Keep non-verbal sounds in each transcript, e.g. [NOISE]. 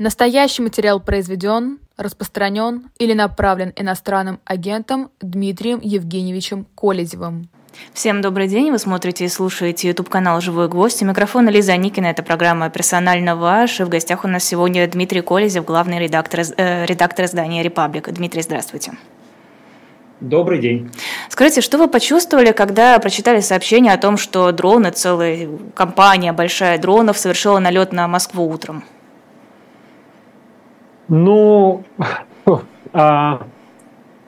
Настоящий материал произведен, распространен или направлен иностранным агентом Дмитрием Евгеньевичем Колезевым. Всем добрый день, вы смотрите и слушаете YouTube-канал «Живой гвоздь». У микрофона Лиза Никина, это программа «Персонально ваш». И в гостях у нас сегодня Дмитрий Колезев, главный редактор, э, редактор издания «Репаблик». Дмитрий, здравствуйте. Добрый день. Скажите, что вы почувствовали, когда прочитали сообщение о том, что дроны, целая компания большая дронов совершила налет на Москву утром? Ну, а,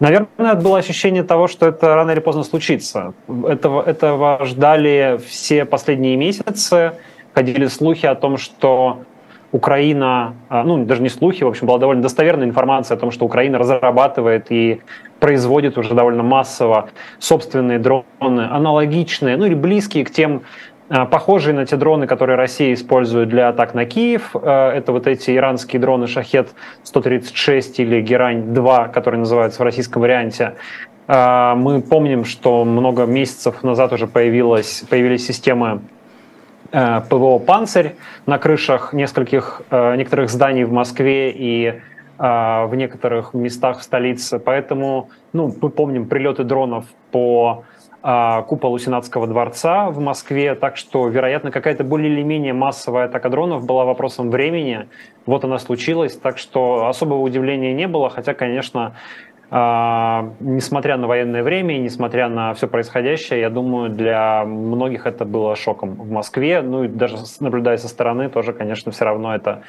наверное, было ощущение того, что это рано или поздно случится. Этого, этого ждали все последние месяцы. Ходили слухи о том, что Украина, а, ну, даже не слухи, в общем, была довольно достоверная информация о том, что Украина разрабатывает и производит уже довольно массово собственные дроны, аналогичные, ну или близкие к тем похожие на те дроны, которые Россия использует для атак на Киев. А, это вот эти иранские дроны «Шахет-136» или «Герань-2», которые называются в российском варианте. А, мы помним, что много месяцев назад уже появилась, появились системы ПВО «Панцирь» на крышах нескольких, некоторых зданий в Москве и в некоторых местах в столице. Поэтому ну, мы помним прилеты дронов по а, куполу Сенатского дворца в Москве, так что, вероятно, какая-то более или менее массовая атака дронов была вопросом времени. Вот она случилась, так что особого удивления не было, хотя, конечно, а, несмотря на военное время несмотря на все происходящее, я думаю, для многих это было шоком в Москве. Ну и даже наблюдая со стороны, тоже, конечно, все равно это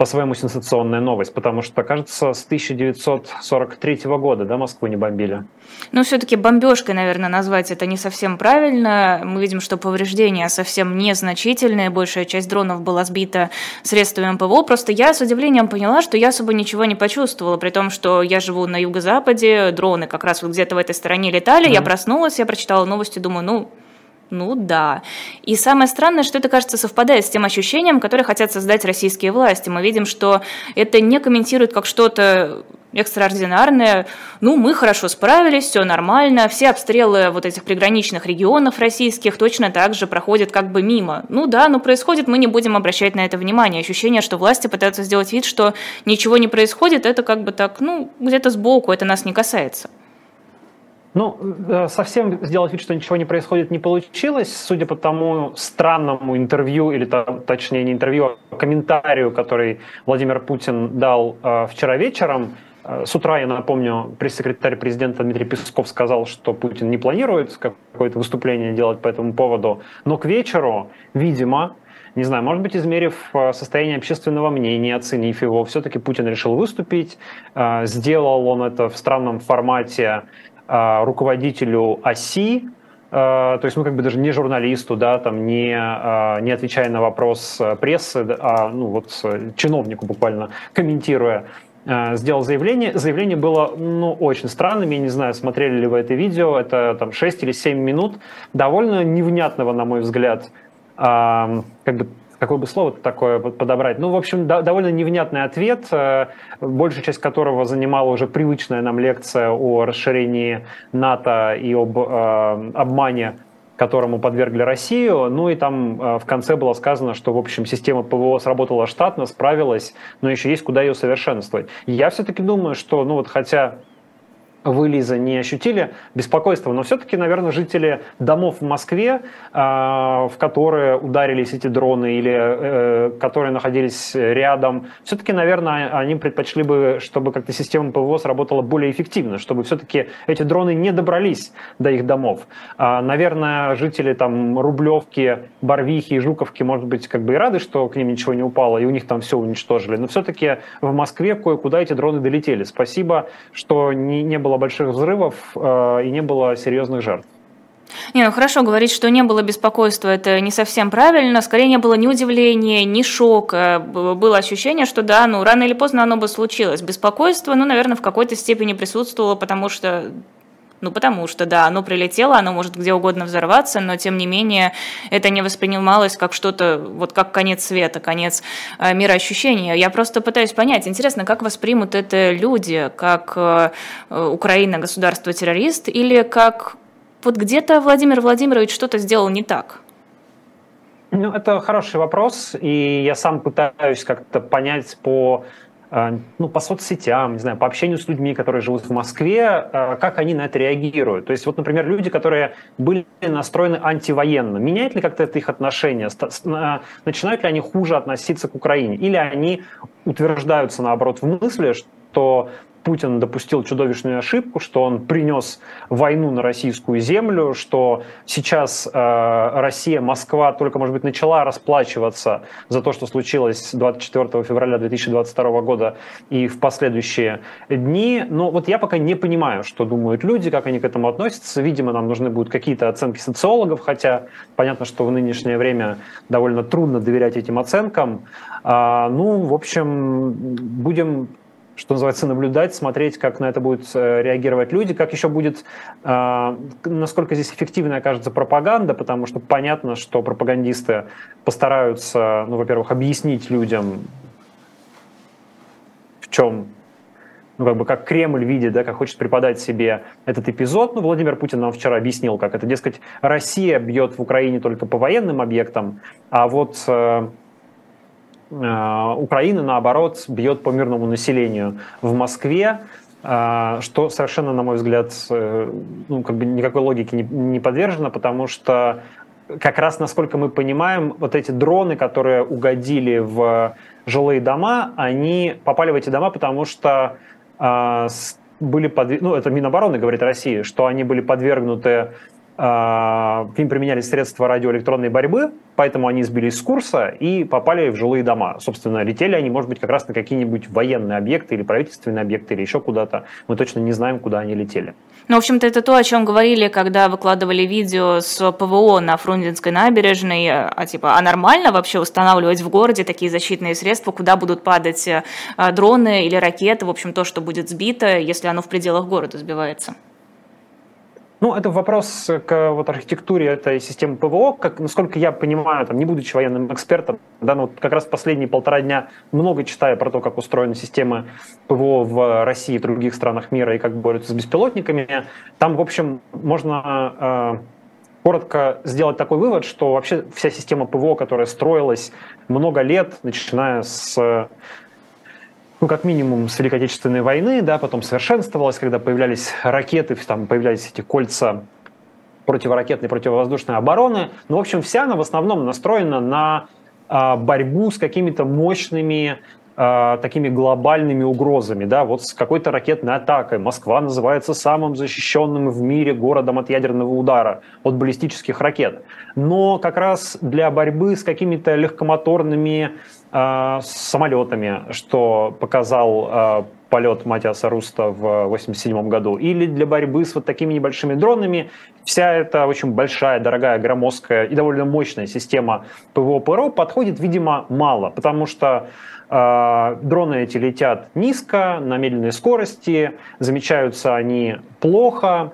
по-своему сенсационная новость, потому что, кажется, с 1943 года да, Москву не бомбили. Ну, все-таки бомбежкой, наверное, назвать это не совсем правильно. Мы видим, что повреждения совсем незначительные, большая часть дронов была сбита средствами ПВО. Просто я с удивлением поняла, что я особо ничего не почувствовала, при том, что я живу на юго-западе, дроны как раз вот где-то в этой стороне летали, mm-hmm. я проснулась, я прочитала новости, думаю, ну, ну да. И самое странное, что это, кажется, совпадает с тем ощущением, которое хотят создать российские власти. Мы видим, что это не комментируют как что-то экстраординарное. Ну, мы хорошо справились, все нормально, все обстрелы вот этих приграничных регионов российских точно так же проходят как бы мимо. Ну да, но происходит, мы не будем обращать на это внимание. Ощущение, что власти пытаются сделать вид, что ничего не происходит, это как бы так, ну, где-то сбоку, это нас не касается. Ну, э, совсем сделать вид, что ничего не происходит, не получилось, судя по тому странному интервью, или точнее не интервью, а комментарию, который Владимир Путин дал э, вчера вечером. Э, с утра, я напомню, пресс-секретарь президента Дмитрий Песков сказал, что Путин не планирует какое-то выступление делать по этому поводу, но к вечеру, видимо, не знаю, может быть, измерив состояние общественного мнения, оценив его, все-таки Путин решил выступить. Сделал он это в странном формате руководителю оси, а, то есть, ну, как бы даже не журналисту, да, там, не, а, не отвечая на вопрос прессы, а, ну, вот чиновнику буквально комментируя, сделал заявление. Заявление было, ну, очень странным, я не знаю, смотрели ли вы это видео, это там 6 или 7 минут, довольно невнятного, на мой взгляд, как бы какое бы слово такое подобрать. Ну, в общем, да, довольно невнятный ответ, э, большая часть которого занимала уже привычная нам лекция о расширении НАТО и об э, обмане которому подвергли Россию. Ну и там э, в конце было сказано, что, в общем, система ПВО сработала штатно, справилась, но еще есть куда ее совершенствовать. Я все-таки думаю, что, ну вот хотя вы, Лиза, не ощутили беспокойства, но все-таки, наверное, жители домов в Москве, а, в которые ударились эти дроны или э, которые находились рядом, все-таки, наверное, они предпочли бы, чтобы как-то система ПВО сработала более эффективно, чтобы все-таки эти дроны не добрались до их домов. А, наверное, жители там Рублевки, Барвихи и Жуковки, может быть, как бы и рады, что к ним ничего не упало, и у них там все уничтожили, но все-таки в Москве кое-куда эти дроны долетели. Спасибо, что не, не было было больших взрывов э, и не было серьезных жертв. Не, ну хорошо, говорить, что не было беспокойства, это не совсем правильно. Скорее не было ни удивления, ни шока. Было ощущение, что да, ну рано или поздно оно бы случилось. Беспокойство, ну, наверное, в какой-то степени присутствовало, потому что ну, потому что, да, оно прилетело, оно может где угодно взорваться, но, тем не менее, это не воспринималось как что-то, вот как конец света, конец э, мироощущения. Я просто пытаюсь понять, интересно, как воспримут это люди, как э, Украина государство-террорист, или как вот где-то Владимир Владимирович что-то сделал не так? Ну, это хороший вопрос, и я сам пытаюсь как-то понять по Э, ну, по соцсетям, не знаю, по общению с людьми, которые живут в Москве, э, как они на это реагируют. То есть вот, например, люди, которые были настроены антивоенно, меняет ли как-то это их отношение? Начинают ли они хуже относиться к Украине? Или они утверждаются, наоборот, в мысли, что Путин допустил чудовищную ошибку, что он принес войну на российскую землю, что сейчас э, Россия, Москва только, может быть, начала расплачиваться за то, что случилось 24 февраля 2022 года и в последующие дни. Но вот я пока не понимаю, что думают люди, как они к этому относятся. Видимо, нам нужны будут какие-то оценки социологов, хотя понятно, что в нынешнее время довольно трудно доверять этим оценкам. А, ну, в общем, будем что называется, наблюдать, смотреть, как на это будут э, реагировать люди, как еще будет, э, насколько здесь эффективной окажется пропаганда, потому что понятно, что пропагандисты постараются, ну, во-первых, объяснить людям, в чем ну, как бы как Кремль видит, да, как хочет преподать себе этот эпизод. Ну, Владимир Путин нам вчера объяснил, как это, дескать, Россия бьет в Украине только по военным объектам, а вот э, Украина, наоборот, бьет по мирному населению в Москве, э, что совершенно, на мой взгляд, э, ну, как бы никакой логике не, подвержено, потому что как раз, насколько мы понимаем, вот эти дроны, которые угодили в жилые дома, они попали в эти дома, потому что э, были под... ну это Минобороны говорит России, что они были подвергнуты к ним применялись средства радиоэлектронной борьбы, поэтому они сбились с курса и попали в жилые дома. Собственно, летели они, может быть, как раз на какие-нибудь военные объекты или правительственные объекты или еще куда-то. Мы точно не знаем, куда они летели. Ну, в общем-то, это то, о чем говорили, когда выкладывали видео с ПВО на Фрунзенской набережной. А типа, а нормально вообще устанавливать в городе такие защитные средства, куда будут падать э, дроны или ракеты, в общем, то, что будет сбито, если оно в пределах города сбивается? Ну, это вопрос к вот, архитектуре этой системы ПВО. Как, насколько я понимаю, там, не будучи военным экспертом, да, ну, как раз последние полтора дня много читая про то, как устроена система ПВО в России и других странах мира и как борются с беспилотниками, там, в общем, можно э, коротко сделать такой вывод, что вообще вся система ПВО, которая строилась много лет, начиная с ну, как минимум с Великой Отечественной войны, да, потом совершенствовалась, когда появлялись ракеты, там появлялись эти кольца противоракетной, противовоздушной обороны. Ну, в общем, вся она в основном настроена на а, борьбу с какими-то мощными а, такими глобальными угрозами, да, вот с какой-то ракетной атакой. Москва называется самым защищенным в мире городом от ядерного удара, от баллистических ракет. Но как раз для борьбы с какими-то легкомоторными э, самолетами, что показал э, полет Матиаса Руста в 1987 году, или для борьбы с вот такими небольшими дронами. Вся эта очень большая, дорогая, громоздкая и довольно мощная система ПВО-ПРО подходит, видимо, мало, потому что а, дроны эти летят низко, на медленной скорости, замечаются они плохо,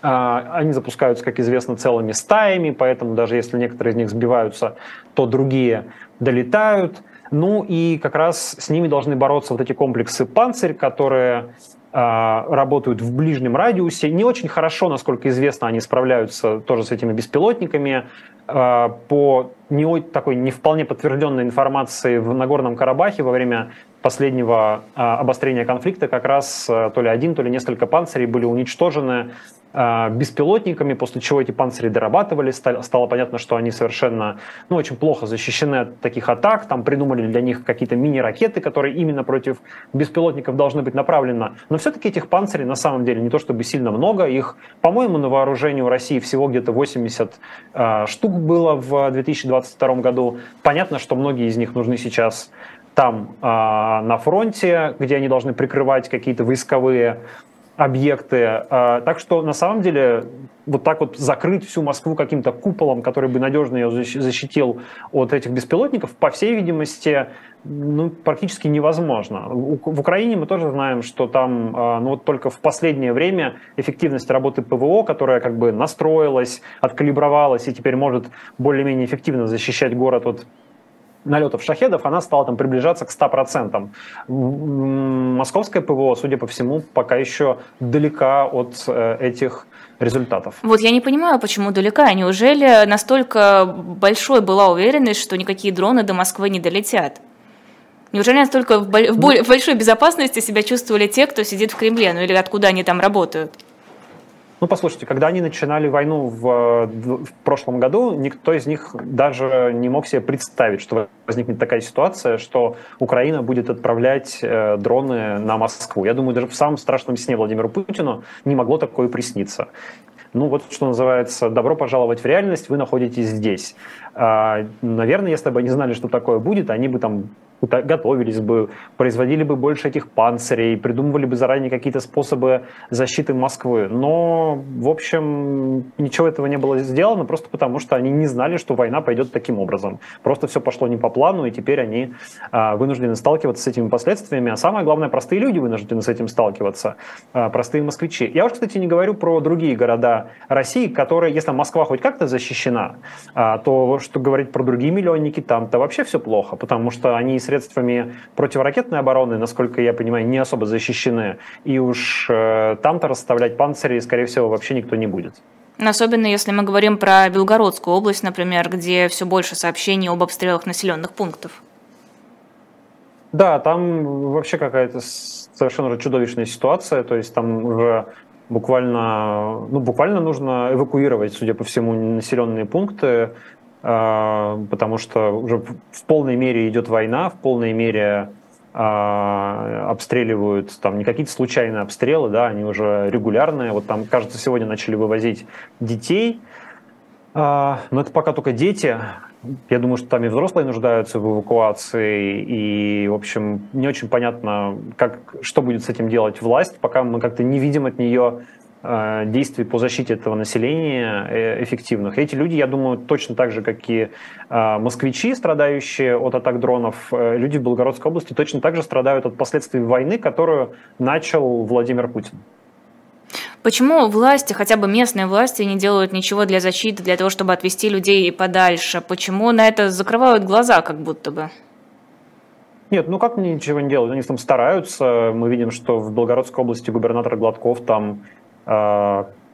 а, они запускаются, как известно, целыми стаями, поэтому даже если некоторые из них сбиваются, то другие долетают. Ну и как раз с ними должны бороться вот эти комплексы «Панцирь», которые а, работают в ближнем радиусе. Не очень хорошо, насколько известно, они справляются тоже с этими беспилотниками. А, по не, такой не вполне подтвержденной информации в Нагорном Карабахе во время последнего а, обострения конфликта как раз то ли один, то ли несколько панцирей были уничтожены а, беспилотниками, после чего эти панцири дорабатывали, стало понятно, что они совершенно, ну, очень плохо защищены от таких атак, там придумали для них какие-то мини-ракеты, которые именно против беспилотников должны быть направлены, но все-таки этих панцирей на самом деле не то чтобы сильно много, их, по-моему, на вооружении у России всего где-то 80 э, штук было в 2022 году, понятно, что многие из них нужны сейчас там э, на фронте, где они должны прикрывать какие-то войсковые объекты. А, так что на самом деле вот так вот закрыть всю Москву каким-то куполом, который бы надежно ее защитил от этих беспилотников, по всей видимости, ну, практически невозможно. В Украине мы тоже знаем, что там а, ну, вот только в последнее время эффективность работы ПВО, которая как бы настроилась, откалибровалась и теперь может более-менее эффективно защищать город от налетов шахедов, она стала там приближаться к 100%. Московское ПВО, судя по всему, пока еще далека от э, этих результатов. Вот я не понимаю, почему далека. Неужели настолько большой была уверенность, что никакие дроны до Москвы не долетят? Неужели настолько в, в, большой безопасности себя чувствовали те, кто сидит в Кремле, ну или откуда они там работают? Ну, послушайте, когда они начинали войну в, в прошлом году, никто из них даже не мог себе представить, что возникнет такая ситуация, что Украина будет отправлять э, дроны на Москву. Я думаю, даже в самом страшном сне Владимиру Путину не могло такое присниться. Ну вот, что называется, добро пожаловать в реальность, вы находитесь здесь. А, наверное, если бы они знали, что такое будет, они бы там готовились бы, производили бы больше этих панцирей, придумывали бы заранее какие-то способы защиты Москвы. Но, в общем, ничего этого не было сделано, просто потому что они не знали, что война пойдет таким образом. Просто все пошло не по плану, и теперь они а, вынуждены сталкиваться с этими последствиями. А самое главное, простые люди вынуждены с этим сталкиваться, а, простые москвичи. Я уж, кстати, не говорю про другие города России, которые, если Москва хоть как-то защищена, а, то что говорить про другие миллионники, там-то вообще все плохо, потому что они средствами противоракетной обороны, насколько я понимаю, не особо защищены. И уж э, там-то расставлять панцири, скорее всего, вообще никто не будет. Особенно если мы говорим про Белгородскую область, например, где все больше сообщений об обстрелах населенных пунктов. Да, там вообще какая-то совершенно чудовищная ситуация, то есть там уже буквально, ну, буквально нужно эвакуировать, судя по всему, населенные пункты, потому что уже в полной мере идет война, в полной мере а, обстреливают, там не какие-то случайные обстрелы, да, они уже регулярные. Вот там, кажется, сегодня начали вывозить детей, а, но это пока только дети. Я думаю, что там и взрослые нуждаются в эвакуации, и, в общем, не очень понятно, как, что будет с этим делать власть, пока мы как-то не видим от нее действий по защите этого населения э, эффективных. Эти люди, я думаю, точно так же, как и э, москвичи, страдающие от атак дронов, люди в Белгородской области точно так же страдают от последствий войны, которую начал Владимир Путин. Почему власти, хотя бы местные власти, не делают ничего для защиты, для того, чтобы отвести людей подальше? Почему на это закрывают глаза, как будто бы? Нет, ну как ничего не делают? Они там стараются. Мы видим, что в Белгородской области губернатор Гладков там Э,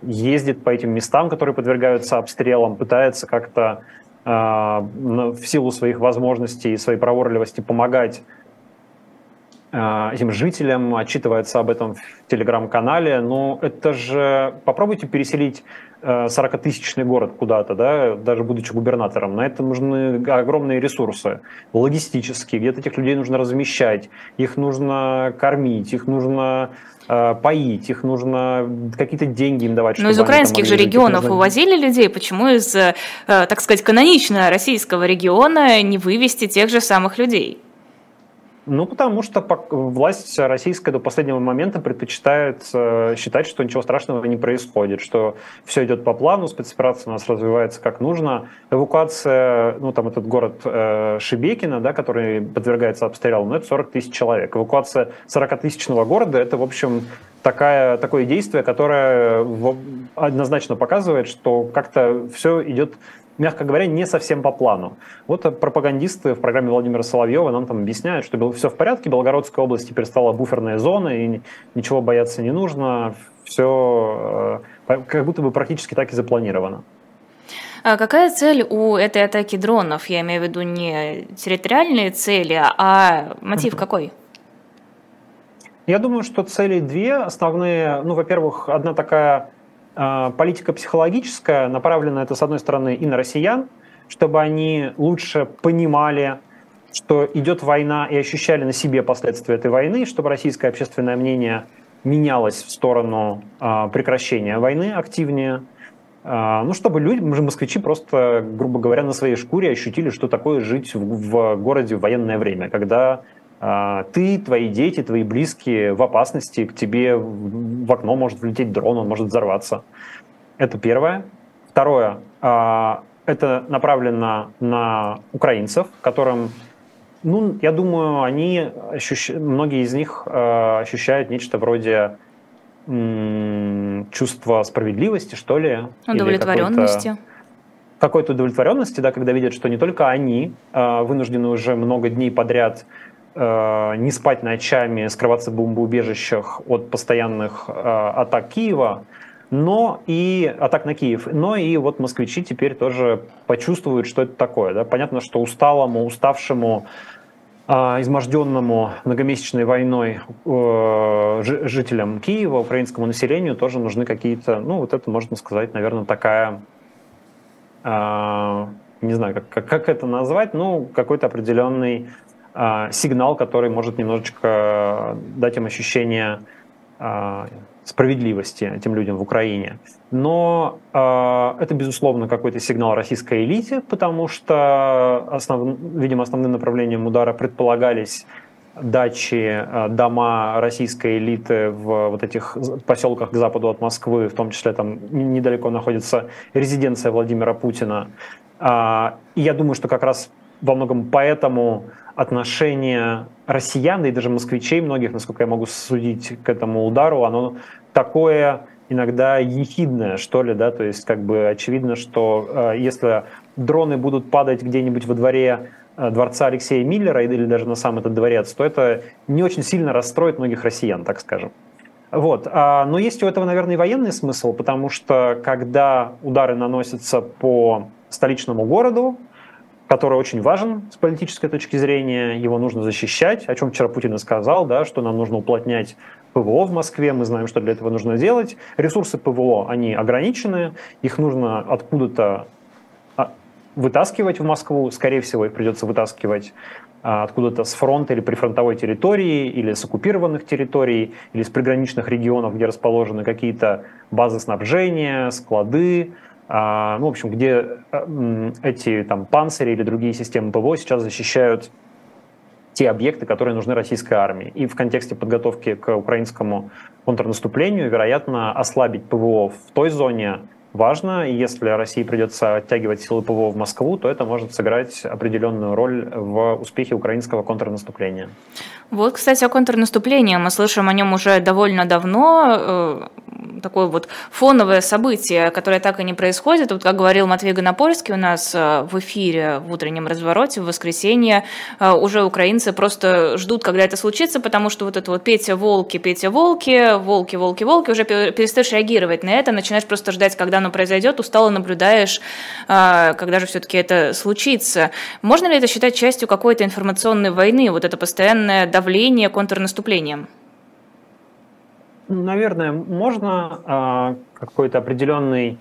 ездит по этим местам, которые подвергаются обстрелам, пытается как-то э, в силу своих возможностей и своей проворливости помогать этим жителям, отчитывается об этом в телеграм-канале. Но это же... Попробуйте переселить 40-тысячный город куда-то, да, даже будучи губернатором. На это нужны огромные ресурсы, логистические. Где-то этих людей нужно размещать, их нужно кормить, их нужно поить, их нужно какие-то деньги им давать. Но из украинских же регионов увозили людей, почему из, э, так сказать, канонично российского региона не вывести тех же самых людей? Ну, потому что власть российская до последнего момента предпочитает э, считать, что ничего страшного не происходит, что все идет по плану, спецоперация у нас развивается как нужно. Эвакуация, ну, там этот город э, Шибекина, да, который подвергается обстрелу, ну, это 40 тысяч человек. Эвакуация 40-тысячного города, это, в общем, такая, такое действие, которое в, однозначно показывает, что как-то все идет мягко говоря, не совсем по плану. Вот пропагандисты в программе Владимира Соловьева нам там объясняют, что все в порядке, Белгородская область теперь стала буферной зоной, и ничего бояться не нужно, все э, как будто бы практически так и запланировано. А какая цель у этой атаки дронов? Я имею в виду не территориальные цели, а мотив [LAUGHS] какой? Я думаю, что цели две основные. Ну, во-первых, одна такая политика психологическая направлена это, с одной стороны, и на россиян, чтобы они лучше понимали, что идет война и ощущали на себе последствия этой войны, чтобы российское общественное мнение менялось в сторону а, прекращения войны активнее. А, ну, чтобы люди, москвичи просто, грубо говоря, на своей шкуре ощутили, что такое жить в, в городе в военное время, когда а, ты, твои дети, твои близкие в опасности, к тебе в окно может влететь дрон, он может взорваться. Это первое. Второе, а, это направлено на украинцев, которым, ну, я думаю, они, ощущ... многие из них а, ощущают нечто вроде чувства справедливости, что ли. Удовлетворенности. какой-то удовлетворенности, да, когда видят, что не только они э, вынуждены уже много дней подряд не спать ночами, скрываться в бомбоубежищах от постоянных э, атак Киева, но и атак на Киев, но и вот москвичи теперь тоже почувствуют, что это такое. Да? Понятно, что усталому, уставшему, а, изможденному многомесячной войной э, жителям Киева, украинскому населению тоже нужны какие-то, ну вот это можно сказать, наверное, такая, не знаю, как, как это назвать, ну какой-то определенный сигнал, который может немножечко дать им ощущение справедливости этим людям в Украине. Но э, это, безусловно, какой-то сигнал российской элите, потому что, основ, видимо, основным направлением удара предполагались дачи, э, дома российской элиты в вот этих поселках к западу от Москвы, в том числе там недалеко находится резиденция Владимира Путина. Э, и я думаю, что как раз во многом поэтому отношение россиян и даже москвичей многих, насколько я могу судить к этому удару, оно такое иногда ехидное, что ли, да, то есть как бы очевидно, что э, если дроны будут падать где-нибудь во дворе э, дворца Алексея Миллера или даже на сам этот дворец, то это не очень сильно расстроит многих россиян, так скажем. Вот. А, но есть у этого, наверное, и военный смысл, потому что когда удары наносятся по столичному городу, который очень важен с политической точки зрения, его нужно защищать, о чем вчера Путин и сказал, да, что нам нужно уплотнять ПВО в Москве, мы знаем, что для этого нужно делать. Ресурсы ПВО, они ограничены, их нужно откуда-то а, вытаскивать в Москву, скорее всего, их придется вытаскивать а, откуда-то с фронта или прифронтовой территории, или с оккупированных территорий, или с приграничных регионов, где расположены какие-то базы снабжения, склады, ну, в общем, где э, эти там панцири или другие системы ПВО сейчас защищают те объекты, которые нужны российской армии. И в контексте подготовки к украинскому контрнаступлению, вероятно, ослабить ПВО в той зоне важно. И если России придется оттягивать силы ПВО в Москву, то это может сыграть определенную роль в успехе украинского контрнаступления. Вот, кстати, о контрнаступлении. Мы слышим о нем уже довольно давно. Э, такое вот фоновое событие, которое так и не происходит. Вот, как говорил Матвей Гонопольский у нас э, в эфире в утреннем развороте в воскресенье, э, уже украинцы просто ждут, когда это случится, потому что вот это вот Петя волки, Петя волки, волки, волки, волки, уже перестаешь реагировать на это, начинаешь просто ждать, когда оно произойдет, устало наблюдаешь, когда же все-таки это случится. Можно ли это считать частью какой-то информационной войны, вот это постоянное давление контрнаступлением? Наверное, можно а, какой-то определенный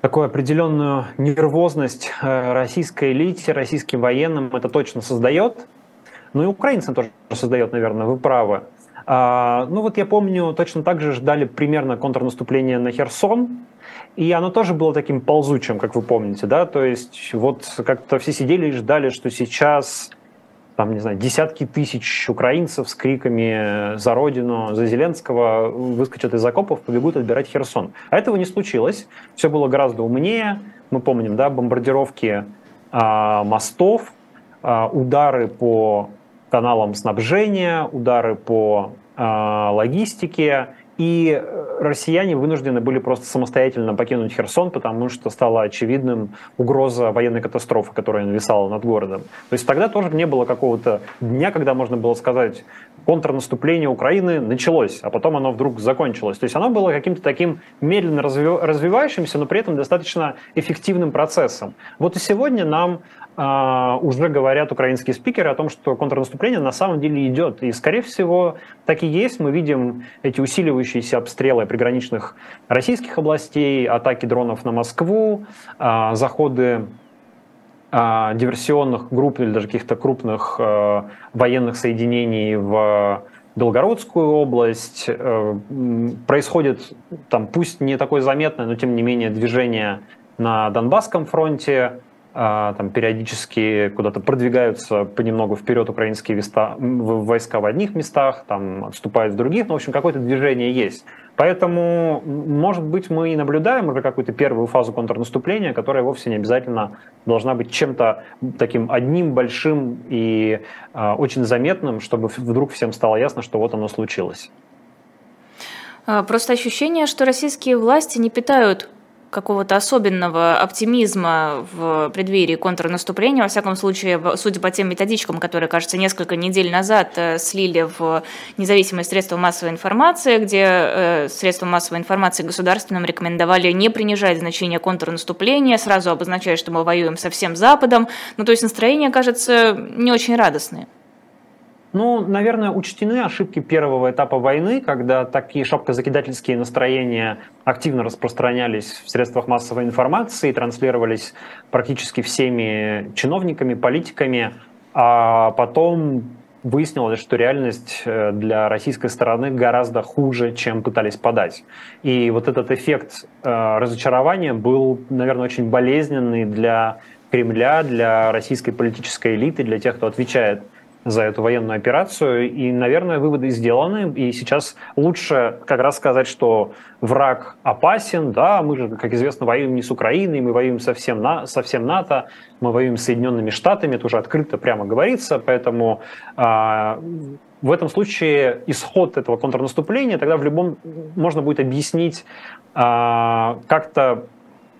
такую определенную нервозность э, российской элите, российским военным это точно создает. Ну и украинцам тоже создает, наверное, вы правы. А, ну вот я помню, точно так же ждали примерно контрнаступления на Херсон, и оно тоже было таким ползучим, как вы помните, да, то есть вот как-то все сидели и ждали, что сейчас там, не знаю, десятки тысяч украинцев с криками «За Родину!», «За Зеленского!» выскочат из окопов, побегут отбирать Херсон. А этого не случилось. Все было гораздо умнее. Мы помним, да, бомбардировки а, мостов, а, удары по каналам снабжения, удары по а, логистике и россияне вынуждены были просто самостоятельно покинуть Херсон, потому что стала очевидным угроза военной катастрофы, которая нависала над городом. То есть тогда тоже не было какого-то дня, когда можно было сказать, контрнаступление Украины началось, а потом оно вдруг закончилось. То есть оно было каким-то таким медленно развивающимся, но при этом достаточно эффективным процессом. Вот и сегодня нам уже говорят украинские спикеры о том, что контрнаступление на самом деле идет. И, скорее всего, так и есть. Мы видим эти усиливающиеся обстрелы приграничных российских областей, атаки дронов на Москву, uh, заходы uh, диверсионных групп или даже каких-то крупных военных соединений в Белгородскую область. Э, происходит там, пусть не такое заметное, но тем не менее движение на Донбасском фронте, а, там периодически куда-то продвигаются понемногу вперед украинские войска в одних местах, там отступают в других, но, в общем, какое-то движение есть. Поэтому, может быть, мы и наблюдаем уже какую-то первую фазу контрнаступления, которая вовсе не обязательно должна быть чем-то таким одним большим и э, очень заметным, чтобы вдруг всем стало ясно, что вот оно случилось. А, просто ощущение, что российские власти не питают какого-то особенного оптимизма в преддверии контрнаступления. Во всяком случае, судя по тем методичкам, которые, кажется, несколько недель назад э, слили в независимые средства массовой информации, где э, средства массовой информации государственным рекомендовали не принижать значение контрнаступления, сразу обозначая, что мы воюем со всем Западом. Ну, то есть настроение, кажется, не очень радостное. Ну, наверное, учтены ошибки первого этапа войны, когда такие шапкозакидательские настроения активно распространялись в средствах массовой информации, транслировались практически всеми чиновниками, политиками, а потом выяснилось, что реальность э, для российской стороны гораздо хуже, чем пытались подать. И вот этот эффект э, разочарования был, наверное, очень болезненный для Кремля, для российской политической элиты, для тех, кто отвечает за эту военную операцию. И, наверное, выводы сделаны. И сейчас лучше как раз сказать, что враг опасен. Да, мы же, как известно, воюем не с Украиной, мы воюем со всем, на, со всем НАТО, мы воюем с Соединенными Штатами. Это уже открыто прямо говорится. Поэтому а, в этом случае исход этого контрнаступления тогда в любом можно будет объяснить а, как-то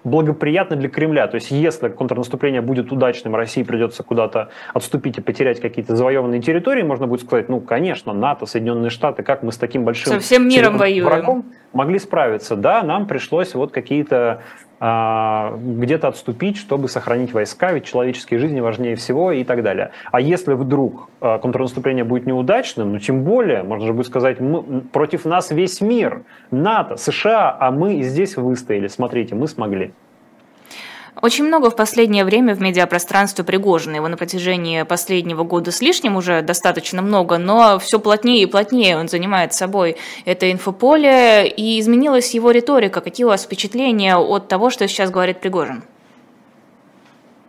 благоприятно для Кремля. То есть если контрнаступление будет удачным, России придется куда-то отступить и потерять какие-то завоеванные территории, можно будет сказать, ну, конечно, НАТО, Соединенные Штаты, как мы с таким большим... Со всем миром воюем. Врагом могли справиться. Да, нам пришлось вот какие-то где-то отступить, чтобы сохранить войска, ведь человеческие жизни важнее всего и так далее. А если вдруг а, контрнаступление будет неудачным, ну тем более, можно же будет сказать, мы, против нас весь мир, НАТО, США, а мы здесь выстояли. Смотрите, мы смогли. Очень много в последнее время в медиапространстве Пригожина. Его на протяжении последнего года с лишним уже достаточно много, но все плотнее и плотнее он занимает собой это инфополе. И изменилась его риторика. Какие у вас впечатления от того, что сейчас говорит Пригожин?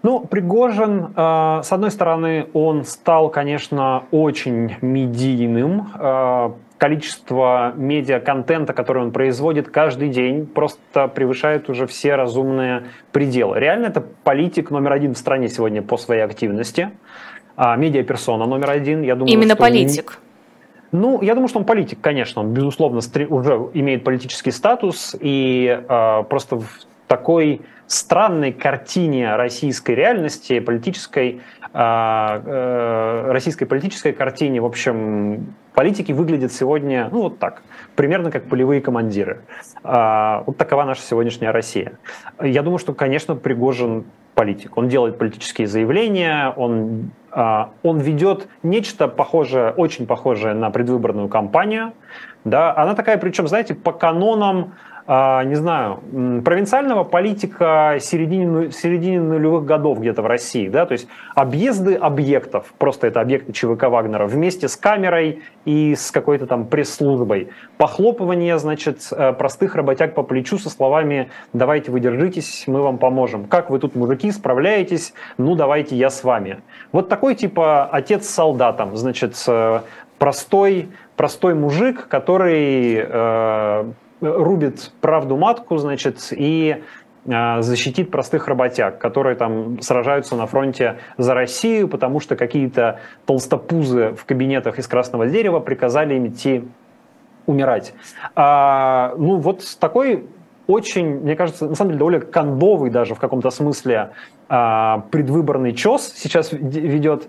Ну, Пригожин, э, с одной стороны, он стал, конечно, очень медийным. Э, количество медиа-контента, который он производит каждый день, просто превышает уже все разумные пределы. Реально это политик номер один в стране сегодня по своей активности. А, медиа-персона номер один. Я думаю, Именно политик. Ну, я думаю, что он политик, конечно. Он, безусловно, уже имеет политический статус. И э, просто в такой странной картине российской реальности, политической, российской политической картине, в общем, политики выглядят сегодня, ну, вот так, примерно как полевые командиры. Э, вот такова наша сегодняшняя Россия. Я думаю, что, конечно, Пригожин политик. Он делает политические заявления, он, э, он ведет нечто похожее, очень похожее на предвыборную кампанию. Да? Она такая, причем, знаете, по канонам а, не знаю, провинциального политика середины, середины нулевых годов где-то в России, да, то есть объезды объектов, просто это объекты ЧВК Вагнера, вместе с камерой и с какой-то там пресс-службой, похлопывание, значит, э, простых работяг по плечу со словами «давайте вы держитесь, мы вам поможем». «Как вы тут, мужики, справляетесь? Ну, давайте я с вами». Вот такой типа отец с солдатом, значит, э, простой, простой мужик, который э, рубит правду матку, значит, и а, защитит простых работяг, которые там сражаются на фронте за Россию, потому что какие-то толстопузы в кабинетах из красного дерева приказали им идти умирать. А, ну вот такой очень, мне кажется, на самом деле довольно кондовый даже в каком-то смысле а, предвыборный чес сейчас ведет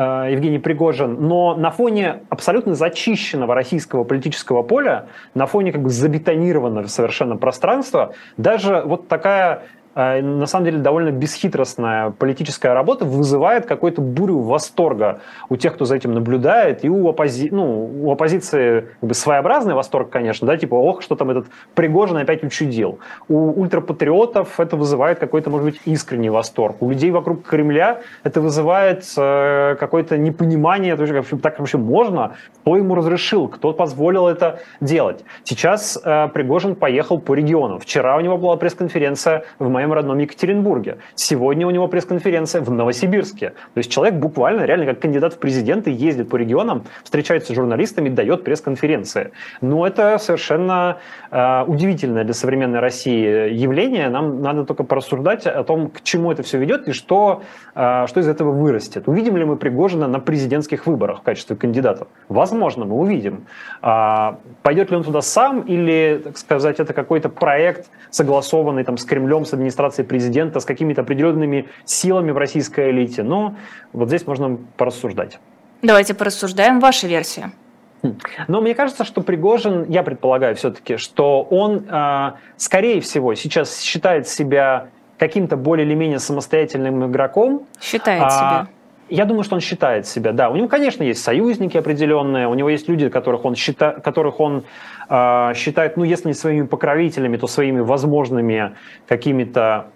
Евгений Пригожин, но на фоне абсолютно зачищенного российского политического поля, на фоне как бы забетонированного совершенно пространства, даже вот такая на самом деле довольно бесхитростная политическая работа вызывает какую-то бурю восторга у тех, кто за этим наблюдает, и у, оппози... ну, у оппозиции как бы своеобразный восторг, конечно, да, типа, ох, что там этот Пригожин опять учудил. У ультрапатриотов это вызывает какой-то, может быть, искренний восторг. У людей вокруг Кремля это вызывает э, какое-то непонимание, то есть, так вообще можно? Кто ему разрешил? Кто позволил это делать? Сейчас э, Пригожин поехал по регионам. Вчера у него была пресс-конференция в моем родном Екатеринбурге. Сегодня у него пресс-конференция в Новосибирске. То есть человек буквально, реально как кандидат в президенты ездит по регионам, встречается с журналистами, дает пресс-конференции. Но это совершенно э, удивительное для современной России явление. Нам надо только порассуждать о том, к чему это все ведет и что, э, что из этого вырастет. Увидим ли мы Пригожина на президентских выборах в качестве кандидата? Возможно, мы увидим. А, пойдет ли он туда сам или, так сказать, это какой-то проект, согласованный там, с Кремлем, с администрацией президента, с какими-то определенными силами в российской элите? Но вот здесь можно порассуждать. Давайте порассуждаем. Ваша версия. Хм. Но мне кажется, что Пригожин, я предполагаю все-таки, что он, э, скорее всего, сейчас считает себя каким-то более или менее самостоятельным игроком. Считает а, себя. Я думаю, что он считает себя, да. У него, конечно, есть союзники определенные, у него есть люди, которых он, счита, которых он э, считает, ну, если не своими покровителями, то своими возможными какими-то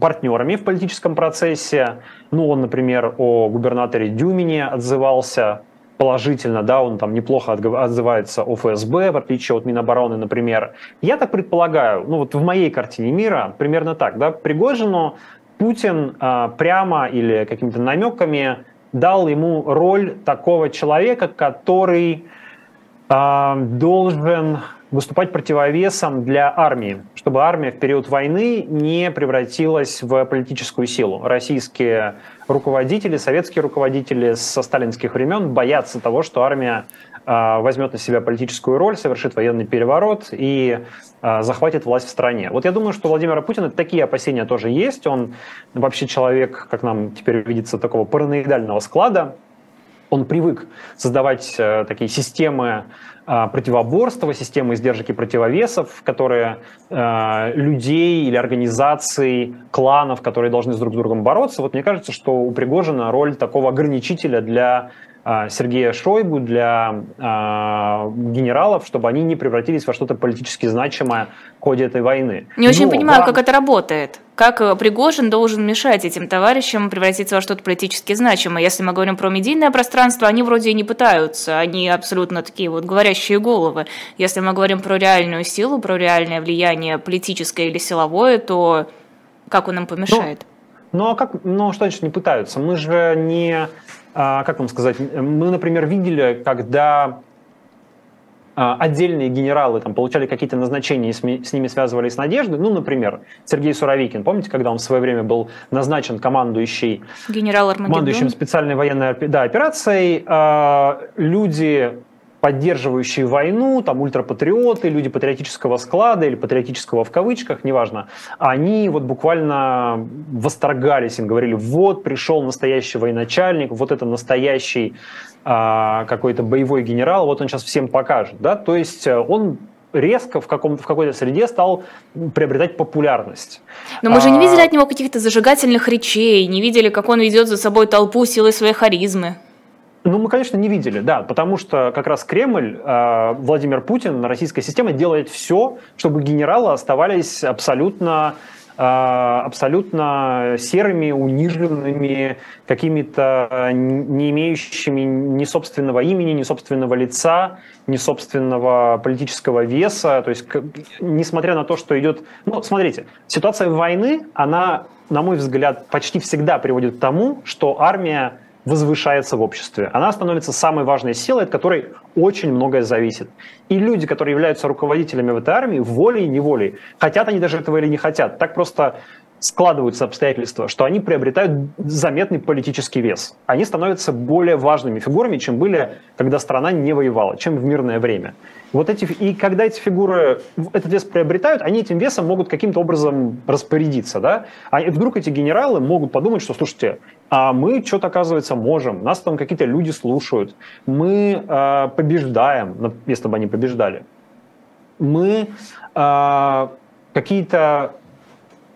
партнерами в политическом процессе. Ну, он, например, о губернаторе Дюмине отзывался положительно, да, он там неплохо отзывается о ФСБ, в отличие от Минобороны, например. Я так предполагаю, ну вот в моей картине мира примерно так, да, Пригожину Путин э, прямо или какими-то намеками дал ему роль такого человека, который э, должен выступать противовесом для армии, чтобы армия в период войны не превратилась в политическую силу. Российские руководители, советские руководители со сталинских времен боятся того, что армия а, возьмет на себя политическую роль, совершит военный переворот и а, захватит власть в стране. Вот я думаю, что у Владимира Путина такие опасения тоже есть. Он вообще человек, как нам теперь видится, такого параноидального склада. Он привык создавать э, такие системы э, противоборства, системы издержек и противовесов, которые э, людей или организаций, кланов, которые должны с друг с другом бороться. Вот мне кажется, что у Пригожина роль такого ограничителя для а, Сергея Шойгу, для э, генералов, чтобы они не превратились во что-то политически значимое в ходе этой войны. Не очень Но, понимаю, да, как это работает. Как э, Пригожин должен мешать этим товарищам превратиться во что-то политически значимое? Если мы говорим про медийное пространство, они вроде и не пытаются, они абсолютно такие вот говорящие головы. Если мы говорим про реальную силу, про реальное влияние политическое или силовое, то как он им помешает? Ну, ну а как, ну что значит не пытаются? Мы же не а, как вам сказать, мы, например, видели, когда а, отдельные генералы там, получали какие-то назначения и с, ними связывались с надеждой. Ну, например, Сергей Суровикин, помните, когда он в свое время был назначен командующий, Генерал командующим специальной военной да, операцией, э, люди поддерживающие войну, там ультрапатриоты, люди патриотического склада или патриотического в кавычках, неважно, они вот буквально восторгались им, говорили, вот пришел настоящий военачальник, вот это настоящий а, какой-то боевой генерал, вот он сейчас всем покажет, да, то есть э, он резко в, каком, в какой-то среде стал приобретать популярность. Но мы же не а, видели от него каких-то зажигательных речей, не видели, как он ведет за собой толпу силой своей харизмы. Ну, мы, конечно, не видели, да, потому что как раз Кремль, э, Владимир Путин, российская система делает все, чтобы генералы оставались абсолютно э, абсолютно серыми, униженными, какими-то не имеющими ни собственного имени, ни собственного лица, ни собственного политического веса. То есть, несмотря на то, что идет... Ну, смотрите, ситуация войны, она, на мой взгляд, почти всегда приводит к тому, что армия возвышается в обществе. Она становится самой важной силой, от которой очень многое зависит. И люди, которые являются руководителями в этой армии, волей и неволей, хотят они даже этого или не хотят, так просто складываются обстоятельства, что они приобретают заметный политический вес. Они становятся более важными фигурами, чем были, когда страна не воевала, чем в мирное время. Вот эти, и когда эти фигуры этот вес приобретают, они этим весом могут каким-то образом распорядиться. Да? А вдруг эти генералы могут подумать, что, слушайте, а мы что-то, оказывается, можем, нас там какие-то люди слушают, мы э, побеждаем, если бы они побеждали, мы э, какие-то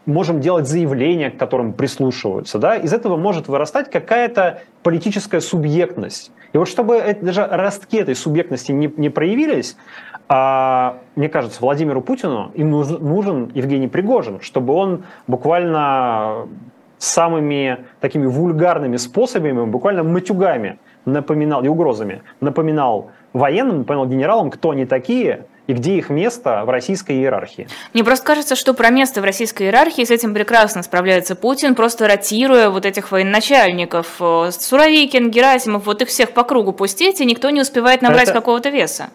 можем делать заявления, к которым прислушиваются, да, из этого может вырастать какая-то политическая субъектность. И вот чтобы это, даже ростки этой субъектности не, не проявились, а, мне кажется, Владимиру Путину им нужен, Евгений Пригожин, чтобы он буквально самыми такими вульгарными способами, буквально матюгами напоминал и угрозами напоминал военным, напоминал генералам, кто они такие – и где их место в российской иерархии. Мне просто кажется, что про место в российской иерархии с этим прекрасно справляется Путин, просто ротируя вот этих военачальников. Суровикин, Герасимов, вот их всех по кругу пустить, и никто не успевает набрать Это... какого-то веса.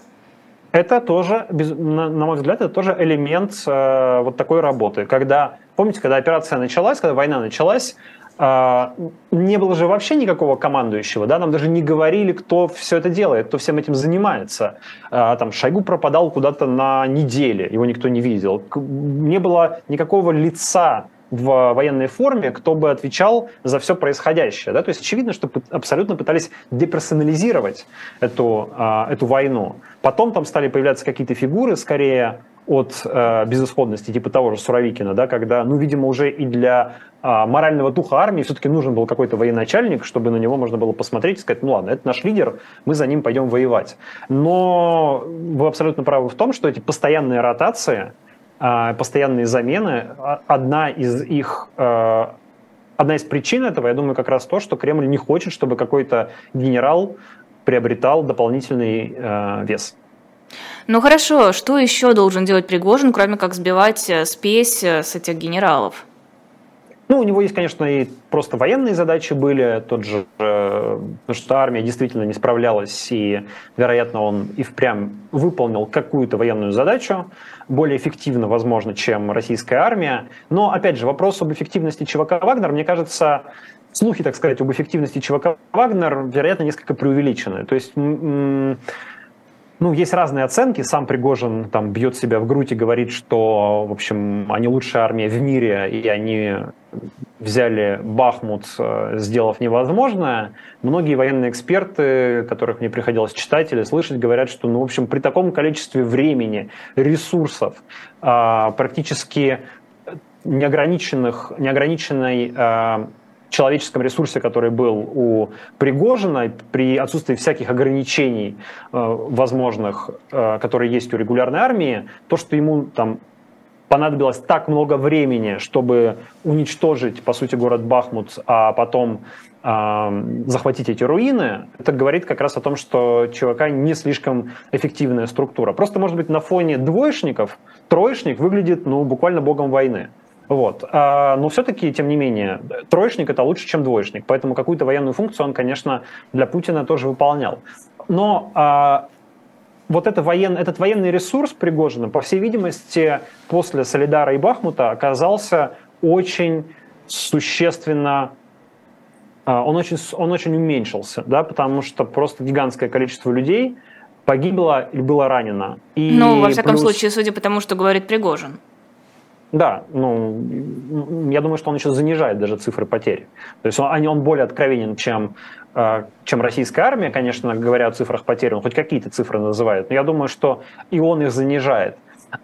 Это тоже, на мой взгляд, это тоже элемент э, вот такой работы. Когда, помните, когда операция началась, когда война началась, э, не было же вообще никакого командующего, да, нам даже не говорили, кто все это делает, кто всем этим занимается. Э, там Шойгу пропадал куда-то на неделе, его никто не видел. Не было никакого лица в военной форме, кто бы отвечал за все происходящее. Да? То есть очевидно, что абсолютно пытались деперсонализировать эту, а, эту войну. Потом там стали появляться какие-то фигуры, скорее от э, безысходности, типа того же Суровикина, да, когда, ну, видимо, уже и для э, морального духа армии все-таки нужен был какой-то военачальник, чтобы на него можно было посмотреть и сказать, ну ладно, это наш лидер, мы за ним пойдем воевать. Но вы абсолютно правы в том, что эти постоянные ротации, постоянные замены. А, одна из их а, Одна из причин этого, я думаю, как раз то, что Кремль не хочет, чтобы какой-то генерал приобретал дополнительный э, вес. Ну хорошо, что еще должен делать Пригожин, кроме как сбивать э, спесь э, с этих генералов? Ну, у него есть, конечно, и просто военные задачи были, тот же, э, потому что армия действительно не справлялась, и, вероятно, он и впрямь выполнил какую-то военную задачу, более эффективно, возможно, чем российская армия. Но, опять же, вопрос об эффективности ЧВК «Вагнер», мне кажется, слухи, так сказать, об эффективности ЧВК «Вагнер», вероятно, несколько преувеличены. То есть ну, есть разные оценки. Сам Пригожин там бьет себя в грудь и говорит, что, в общем, они лучшая армия в мире, и они взяли Бахмут, э, сделав невозможное. Многие военные эксперты, которых мне приходилось читать или слышать, говорят, что, ну, в общем, при таком количестве времени, ресурсов, а, практически неограниченных, неограниченной а, человеческом ресурсе, который был у Пригожина, при отсутствии всяких ограничений э, возможных, э, которые есть у регулярной армии, то, что ему там понадобилось так много времени, чтобы уничтожить, по сути, город Бахмут, а потом э, захватить эти руины, это говорит как раз о том, что ЧВК не слишком эффективная структура. Просто, может быть, на фоне двоечников троечник выглядит, ну, буквально богом войны. Вот. А, но все-таки, тем не менее, троечник это лучше, чем двоечник. Поэтому какую-то военную функцию он, конечно, для Путина тоже выполнял. Но а, вот это воен, этот военный ресурс Пригожина, по всей видимости, после Солидара и Бахмута оказался очень существенно а, он очень, он очень уменьшился, да, потому что просто гигантское количество людей погибло или было ранено. И ну, во всяком плюс... случае, судя по тому, что говорит Пригожин. Да, ну, я думаю, что он еще занижает даже цифры потерь. То есть он, он более откровенен, чем, э, чем российская армия, конечно, говоря о цифрах потерь, он хоть какие-то цифры называет, но я думаю, что и он их занижает.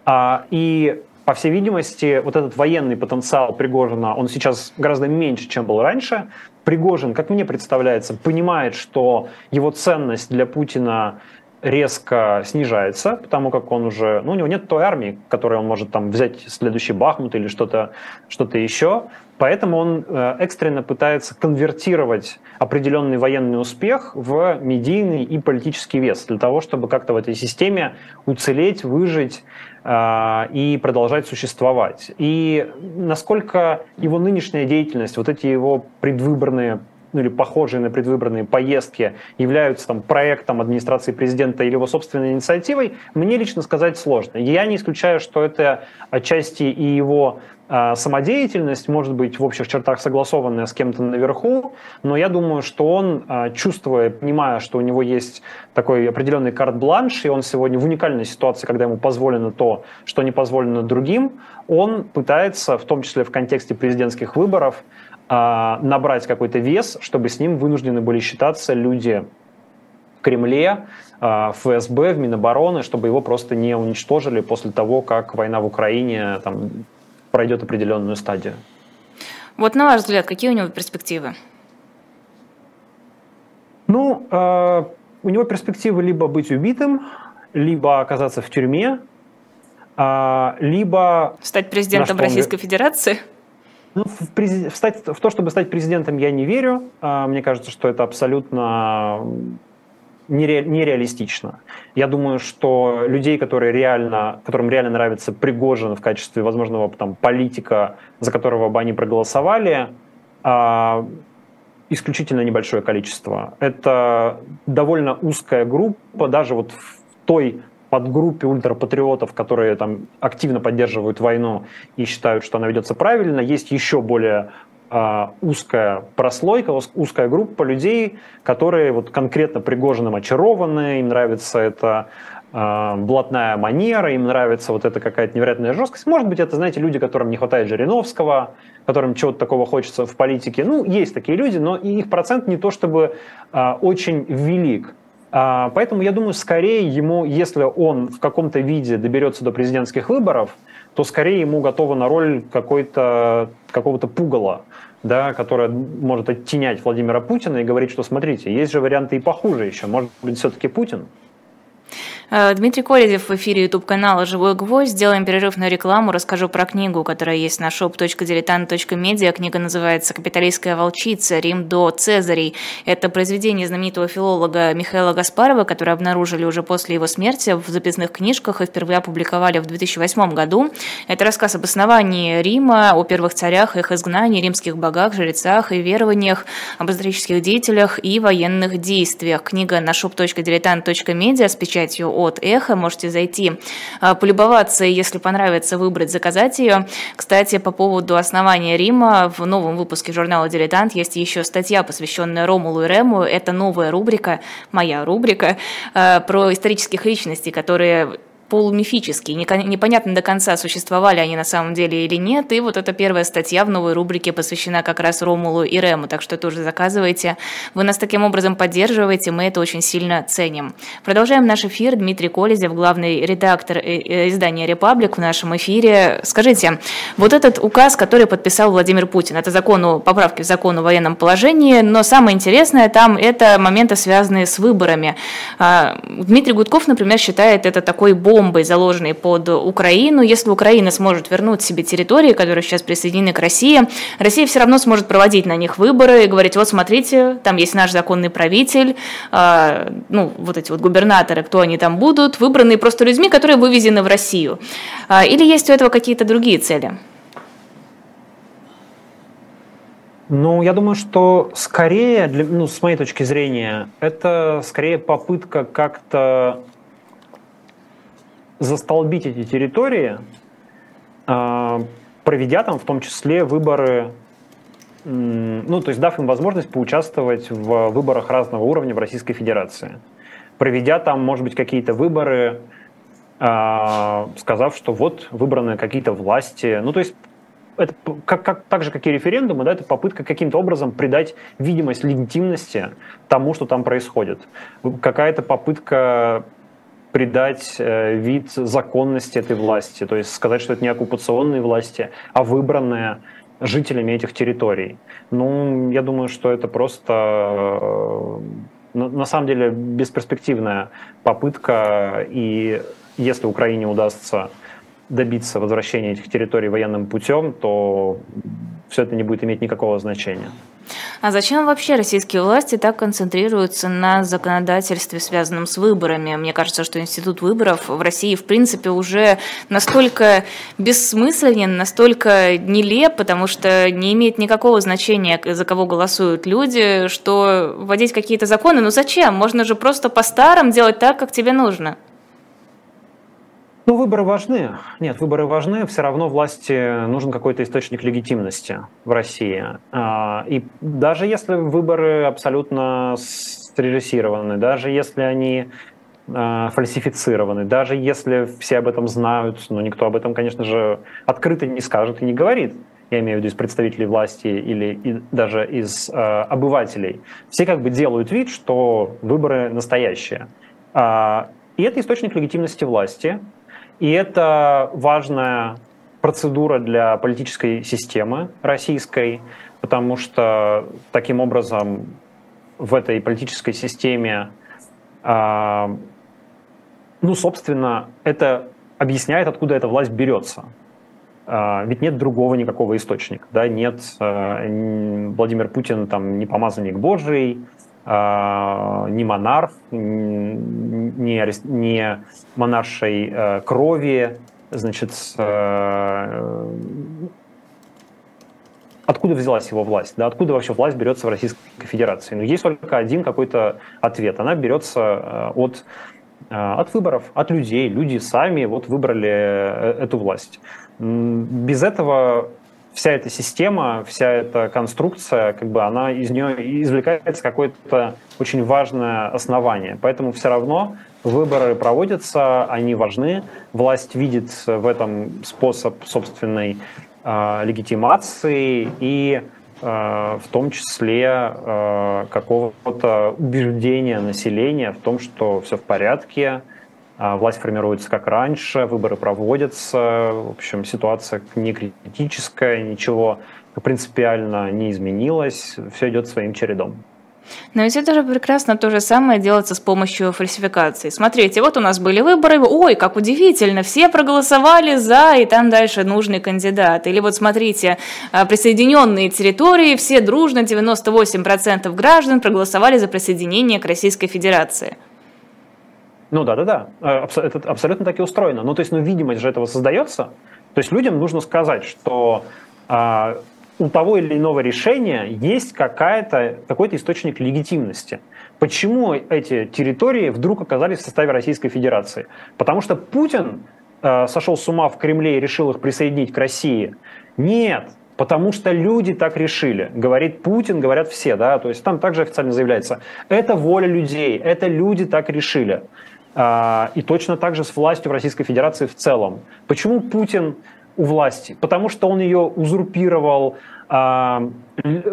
А, и по всей видимости, вот этот военный потенциал Пригожина, он сейчас гораздо меньше, чем был раньше. Пригожин, как мне представляется, понимает, что его ценность для Путина резко снижается, потому как он уже, ну, у него нет той армии, которой он может там взять следующий Бахмут или что-то что еще. Поэтому он э, экстренно пытается конвертировать определенный военный успех в медийный и политический вес для того, чтобы как-то в этой системе уцелеть, выжить э, и продолжать существовать. И насколько его нынешняя деятельность, вот эти его предвыборные ну, или похожие на предвыборные поездки являются там, проектом администрации президента или его собственной инициативой, мне лично сказать сложно. Я не исключаю, что это отчасти и его э, самодеятельность, может быть, в общих чертах согласованная с кем-то наверху, но я думаю, что он, э, чувствуя, понимая, что у него есть такой определенный карт-бланш, и он сегодня в уникальной ситуации, когда ему позволено то, что не позволено другим, он пытается, в том числе в контексте президентских выборов, а, набрать какой-то вес, чтобы с ним вынуждены были считаться люди в Кремле, а, ФСБ, в Минобороны, чтобы его просто не уничтожили после того, как война в Украине там, пройдет определенную стадию. Вот на ваш взгляд, какие у него перспективы? Ну, э, у него перспективы либо быть убитым, либо оказаться в тюрьме, э, либо... Стать президентом Российской Федерации? Ну, в, през... стать... в то, чтобы стать президентом, я не верю. А, мне кажется, что это абсолютно нере, нереалистично. Я думаю, что людей, которые реально, которым реально нравится Пригожин в качестве возможного там, политика, за которого бы они проголосовали, а, исключительно небольшое количество. Это довольно узкая группа, даже вот в той подгруппе ультрапатриотов, которые там активно поддерживают войну и считают, что она ведется правильно, есть еще более а, узкая прослойка, узкая группа людей, которые вот конкретно Пригожиным очарованы, им нравится эта э, блатная манера, им нравится вот эта какая-то невероятная жесткость. Может быть, это, знаете, люди, которым не хватает Жириновского, которым чего-то такого хочется в политике. Ну, есть такие люди, но их процент не то чтобы э, очень велик. А, поэтому я думаю, скорее ему, если он в каком-то виде доберется до президентских выборов, то скорее ему готова на роль какой-то, какого-то пугала, да, которая может оттенять Владимира Путина и говорить, что смотрите, есть же варианты и похуже еще, может быть, все-таки Путин. Э, Дмитрий Коледев в эфире YouTube-канала «Живой гвоздь». Сделаем перерыв на рекламу, расскажу про книгу, которая есть на shop.diletant.media. Книга называется «Капиталистская волчица. Рим до Цезарей». Это произведение знаменитого филолога Михаила Гаспарова, которое обнаружили уже после его смерти в записных книжках и впервые опубликовали в 2008 году. Это рассказ об основании Рима, о первых царях, их изгнании, римских богах, жрецах и верованиях, об исторических деятелях и военных действиях. Книга на shop.diletant.media с печатью от Эхо. Можете зайти, а, полюбоваться, и если понравится, выбрать, заказать ее. Кстати, по поводу основания Рима, в новом выпуске журнала «Дилетант» есть еще статья, посвященная Ромулу и Рему. Это новая рубрика, моя рубрика, а, про исторических личностей, которые полумифические, непонятно до конца, существовали они на самом деле или нет. И вот эта первая статья в новой рубрике посвящена как раз Ромулу и Рему, так что тоже заказывайте. Вы нас таким образом поддерживаете, мы это очень сильно ценим. Продолжаем наш эфир. Дмитрий Колезев, главный редактор э, э, издания «Репаблик» в нашем эфире. Скажите, вот этот указ, который подписал Владимир Путин, это закону, поправки в закон о военном положении, но самое интересное там это моменты, связанные с выборами. А, Дмитрий Гудков, например, считает это такой бомбой бомбой, заложенной под Украину. Если Украина сможет вернуть себе территории, которые сейчас присоединены к России, Россия все равно сможет проводить на них выборы и говорить, вот смотрите, там есть наш законный правитель, э, ну, вот эти вот губернаторы, кто они там будут, выбранные просто людьми, которые вывезены в Россию. Э, или есть у этого какие-то другие цели? Ну, я думаю, что скорее, для, ну, с моей точки зрения, это скорее попытка как-то застолбить эти территории, а, проведя там в том числе выборы, ну, то есть дав им возможность поучаствовать в выборах разного уровня в Российской Федерации. Проведя там, может быть, какие-то выборы, а, сказав, что вот выбраны какие-то власти. Ну, то есть это как, как, так же, как и референдумы, да, это попытка каким-то образом придать видимость легитимности тому, что там происходит. Какая-то попытка придать э, вид законности этой власти, то есть сказать, что это не оккупационные власти, а выбранные жителями этих территорий. Ну, я думаю, что это просто э, на самом деле бесперспективная попытка, и если Украине удастся добиться возвращения этих территорий военным путем, то все это не будет иметь никакого значения. А зачем вообще российские власти так концентрируются на законодательстве, связанном с выборами? Мне кажется, что институт выборов в России, в принципе, уже настолько бессмысленен, настолько нелеп, потому что не имеет никакого значения, за кого голосуют люди, что вводить какие-то законы, ну зачем? Можно же просто по-старым делать так, как тебе нужно. Ну, выборы важны. Нет, выборы важны. Все равно власти нужен какой-то источник легитимности в России. А, и даже если выборы абсолютно срежиссированы, даже если они а, фальсифицированы, даже если все об этом знают, но никто об этом, конечно же, открыто не скажет и не говорит, я имею в виду из представителей власти или и даже из э, обывателей, все как бы делают вид, что выборы настоящие. А, и это источник легитимности власти, и это важная процедура для политической системы российской, потому что таким образом в этой политической системе, э, ну, собственно, это объясняет, откуда эта власть берется. Э, ведь нет другого никакого источника, да, нет, э, Владимир Путин там не помазанник Божий, э, не монарх, не, не монаршей э, крови, значит, э, откуда взялась его власть, да, откуда вообще власть берется в Российской Федерации. Но ну, есть только один какой-то ответ. Она берется э, от, от выборов, от людей. Люди сами вот выбрали эту власть. Без этого вся эта система, вся эта конструкция, как бы она из нее извлекается какое-то очень важное основание. Поэтому все равно выборы проводятся, они важны. Власть видит в этом способ собственной э, легитимации и э, в том числе э, какого-то убеждения населения в том, что все в порядке, власть формируется как раньше, выборы проводятся, в общем, ситуация не критическая, ничего принципиально не изменилось, все идет своим чередом. Но ведь это же прекрасно то же самое делается с помощью фальсификации. Смотрите, вот у нас были выборы, ой, как удивительно, все проголосовали за, и там дальше нужный кандидат. Или вот смотрите, а, присоединенные территории, все дружно, 98% граждан проголосовали за присоединение к Российской Федерации. Ну да, да, да. Это абсолютно так и устроено. Ну, то есть, ну, видимость же этого создается. То есть людям нужно сказать, что а, у того или иного решения есть какая-то, какой-то источник легитимности. Почему эти территории вдруг оказались в составе Российской Федерации? Потому что Путин э, сошел с ума в Кремле и решил их присоединить к России? Нет, потому что люди так решили. Говорит Путин, говорят все, да, то есть там также официально заявляется, это воля людей, это люди так решили. А, и точно так же с властью в Российской Федерации в целом. Почему Путин у власти? Потому что он ее узурпировал, а,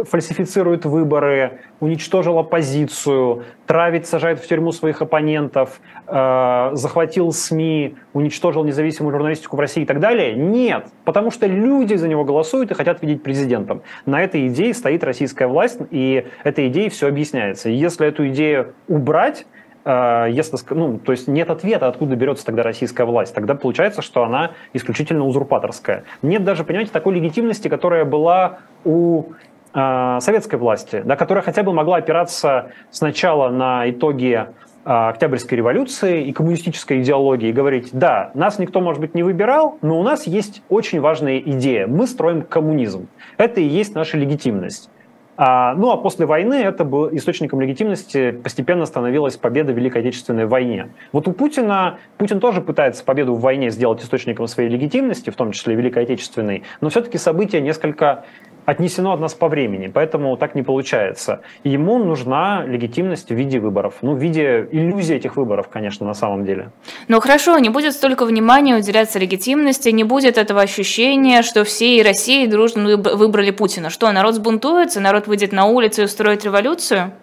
фальсифицирует выборы, уничтожил оппозицию, травит, сажает в тюрьму своих оппонентов, а, захватил СМИ, уничтожил независимую журналистику в России и так далее? Нет, потому что люди за него голосуют и хотят видеть президентом. На этой идее стоит российская власть, и этой идеей все объясняется. если эту идею убрать, если, ну, то есть нет ответа, откуда берется тогда российская власть. Тогда получается, что она исключительно узурпаторская. Нет даже, понимаете, такой легитимности, которая была у э, советской власти, да, которая хотя бы могла опираться сначала на итоги э, Октябрьской революции и коммунистической идеологии и говорить, да, нас никто, может быть, не выбирал, но у нас есть очень важная идея. Мы строим коммунизм. Это и есть наша легитимность. А, ну а после войны это был источником легитимности постепенно становилась победа в Великой Отечественной войне. Вот у Путина, Путин тоже пытается победу в войне сделать источником своей легитимности, в том числе Великой Отечественной, но все-таки события несколько отнесено от нас по времени, поэтому так не получается. И ему нужна легитимность в виде выборов, ну, в виде иллюзии этих выборов, конечно, на самом деле. Ну хорошо, не будет столько внимания уделяться легитимности, не будет этого ощущения, что все и России дружно выбрали Путина. Что, народ сбунтуется, народ выйдет на улицу и устроит революцию?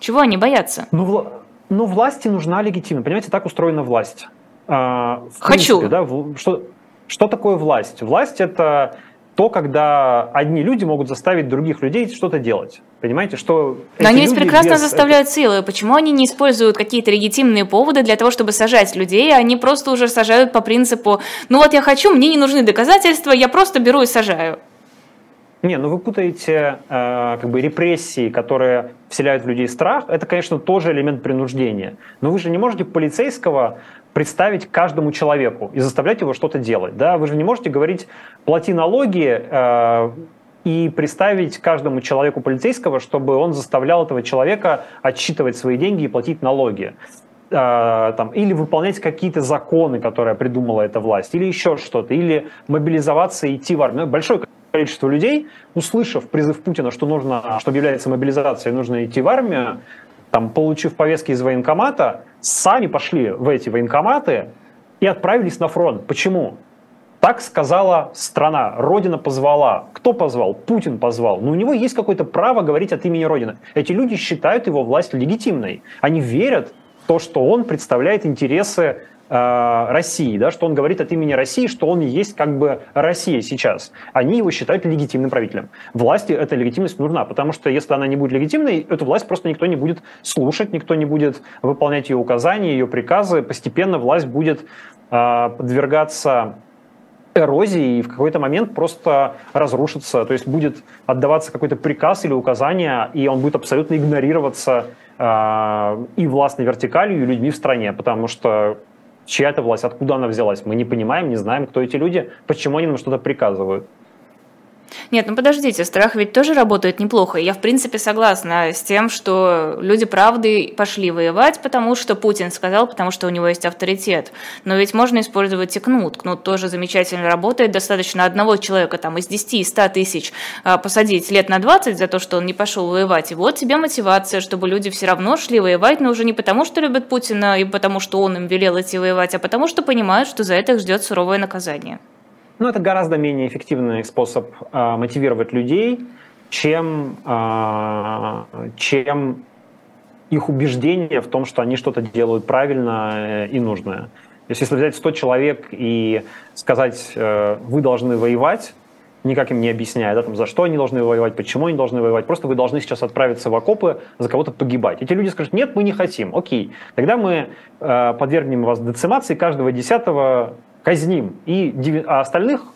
Чего они боятся? Ну, вла... ну власти нужна легитимность. Понимаете, так устроена власть. А, Хочу. Принципе, да, что, что такое власть? Власть это то, когда одни люди могут заставить других людей что-то делать. Понимаете, что... Но они ведь прекрасно без... заставляют силы. Почему они не используют какие-то легитимные поводы для того, чтобы сажать людей, а они просто уже сажают по принципу, ну вот я хочу, мне не нужны доказательства, я просто беру и сажаю. Не, ну вы путаете э, как бы репрессии, которые вселяют в людей страх. Это, конечно, тоже элемент принуждения. Но вы же не можете полицейского представить каждому человеку и заставлять его что-то делать. Да? Вы же не можете говорить «плати налоги», э, и представить каждому человеку полицейского, чтобы он заставлял этого человека отсчитывать свои деньги и платить налоги. Э, там, или выполнять какие-то законы, которые придумала эта власть, или еще что-то, или мобилизоваться и идти в армию. Большое количество людей, услышав призыв Путина, что нужно, что объявляется мобилизация, нужно идти в армию, там, получив повестки из военкомата, сами пошли в эти военкоматы и отправились на фронт. Почему? Так сказала страна, Родина позвала. Кто позвал? Путин позвал. Но у него есть какое-то право говорить от имени Родины. Эти люди считают его власть легитимной. Они верят в то, что он представляет интересы России, да, что он говорит от имени России, что он есть как бы Россия сейчас. Они его считают легитимным правителем. Власти эта легитимность нужна, потому что если она не будет легитимной, эту власть просто никто не будет слушать, никто не будет выполнять ее указания, ее приказы. Постепенно власть будет э, подвергаться эрозии и в какой-то момент просто разрушится. То есть будет отдаваться какой-то приказ или указание, и он будет абсолютно игнорироваться э, и властной вертикалью, и людьми в стране, потому что чья это власть, откуда она взялась, мы не понимаем, не знаем, кто эти люди, почему они нам что-то приказывают. Нет, ну подождите, страх ведь тоже работает неплохо. Я, в принципе, согласна с тем, что люди правды пошли воевать, потому что Путин сказал, потому что у него есть авторитет. Но ведь можно использовать и кнут. Кнут тоже замечательно работает. Достаточно одного человека там из 10 и 100 тысяч а, посадить лет на 20 за то, что он не пошел воевать. И вот тебе мотивация, чтобы люди все равно шли воевать, но уже не потому, что любят Путина и потому, что он им велел идти воевать, а потому, что понимают, что за это их ждет суровое наказание. Ну, это гораздо менее эффективный способ э, мотивировать людей, чем, э, чем их убеждение в том, что они что-то делают правильно э, и нужное. То есть если взять 100 человек и сказать, э, вы должны воевать, никак им не объясняя, да, там, за что они должны воевать, почему они должны воевать, просто вы должны сейчас отправиться в окопы, за кого-то погибать. Эти люди скажут, нет, мы не хотим, окей, тогда мы э, подвергнем вас децимации каждого десятого казним, и, а остальных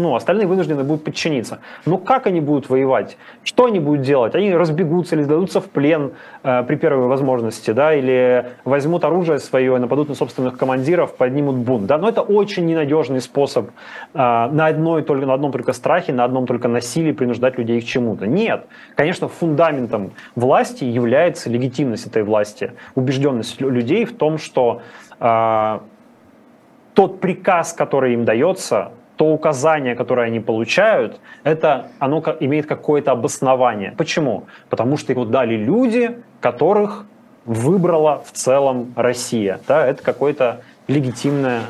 ну, остальные вынуждены будут подчиниться. Но как они будут воевать? Что они будут делать? Они разбегутся или сдадутся в плен э, при первой возможности, да, или возьмут оружие свое, нападут на собственных командиров, поднимут бунт, да, но это очень ненадежный способ э, на, одной, только, на одном только страхе, на одном только насилии принуждать людей к чему-то. Нет, конечно, фундаментом власти является легитимность этой власти, убежденность людей в том, что э, тот приказ, который им дается, то указание, которое они получают, это оно имеет какое-то обоснование. Почему? Потому что его дали люди, которых выбрала в целом Россия. Да, это какое-то легитимное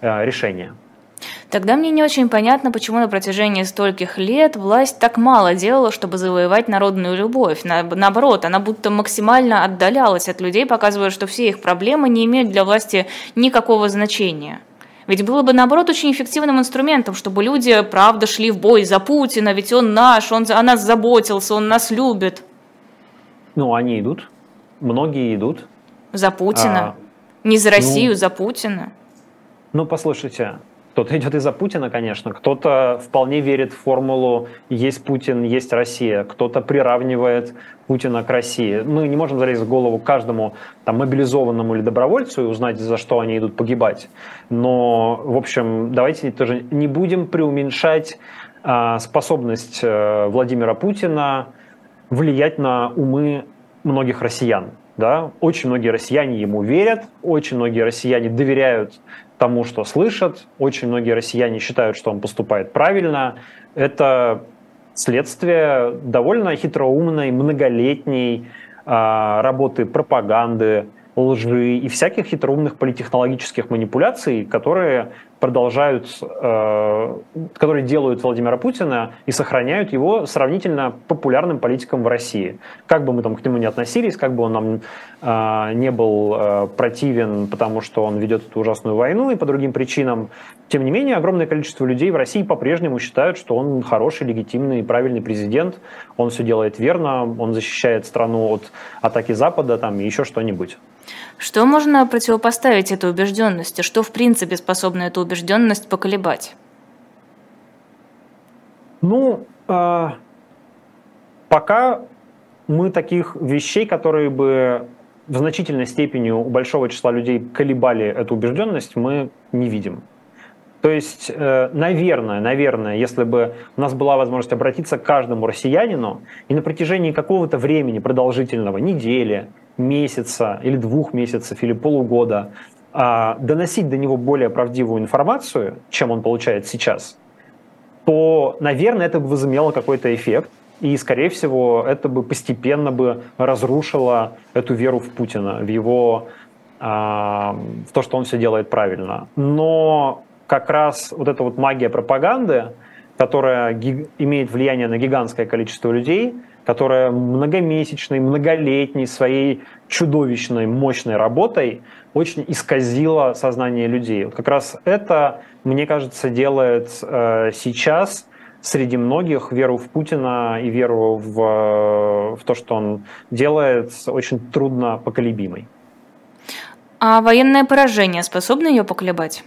э, решение. Тогда мне не очень понятно, почему на протяжении стольких лет власть так мало делала, чтобы завоевать народную любовь. На, наоборот, она будто максимально отдалялась от людей, показывая, что все их проблемы не имеют для власти никакого значения. Ведь было бы, наоборот, очень эффективным инструментом, чтобы люди, правда, шли в бой за Путина, ведь он наш, он о нас заботился, он нас любит. Ну, они идут. Многие идут. За Путина. А, Не за Россию, ну, за Путина. Ну, послушайте, кто-то идет из-за Путина, конечно, кто-то вполне верит в формулу «есть Путин, есть Россия», кто-то приравнивает Путина к России. Мы не можем залезть в голову каждому там, мобилизованному или добровольцу и узнать, за что они идут погибать. Но, в общем, давайте тоже не будем преуменьшать а, способность а, Владимира Путина влиять на умы многих россиян. Да? Очень многие россияне ему верят, очень многие россияне доверяют тому, что слышат. Очень многие россияне считают, что он поступает правильно. Это следствие довольно хитроумной, многолетней а, работы пропаганды, лжи и всяких хитроумных политехнологических манипуляций, которые продолжают, э, которые делают Владимира Путина и сохраняют его сравнительно популярным политиком в России. Как бы мы там к нему не относились, как бы он нам э, не был э, противен, потому что он ведет эту ужасную войну и по другим причинам, тем не менее, огромное количество людей в России по-прежнему считают, что он хороший, легитимный и правильный президент, он все делает верно, он защищает страну от атаки Запада там, и еще что-нибудь. Что можно противопоставить этой убежденности? Что, в принципе, способно эту убежденность поколебать? Ну, э, пока мы таких вещей, которые бы в значительной степени у большого числа людей колебали эту убежденность, мы не видим. То есть, э, наверное, наверное, если бы у нас была возможность обратиться к каждому россиянину и на протяжении какого-то времени продолжительного, недели, месяца или двух месяцев или полугода а, доносить до него более правдивую информацию, чем он получает сейчас, то, наверное, это бы возымело какой-то эффект, и, скорее всего, это бы постепенно бы разрушило эту веру в Путина, в его а, в то, что он все делает правильно. Но как раз вот эта вот магия пропаганды, которая имеет влияние на гигантское количество людей, которая многомесячной, многолетней своей чудовищной, мощной работой очень исказила сознание людей. Вот как раз это, мне кажется, делает э, сейчас среди многих веру в Путина и веру в, э, в то, что он делает, очень трудно поколебимой. А военное поражение способно ее поколебать?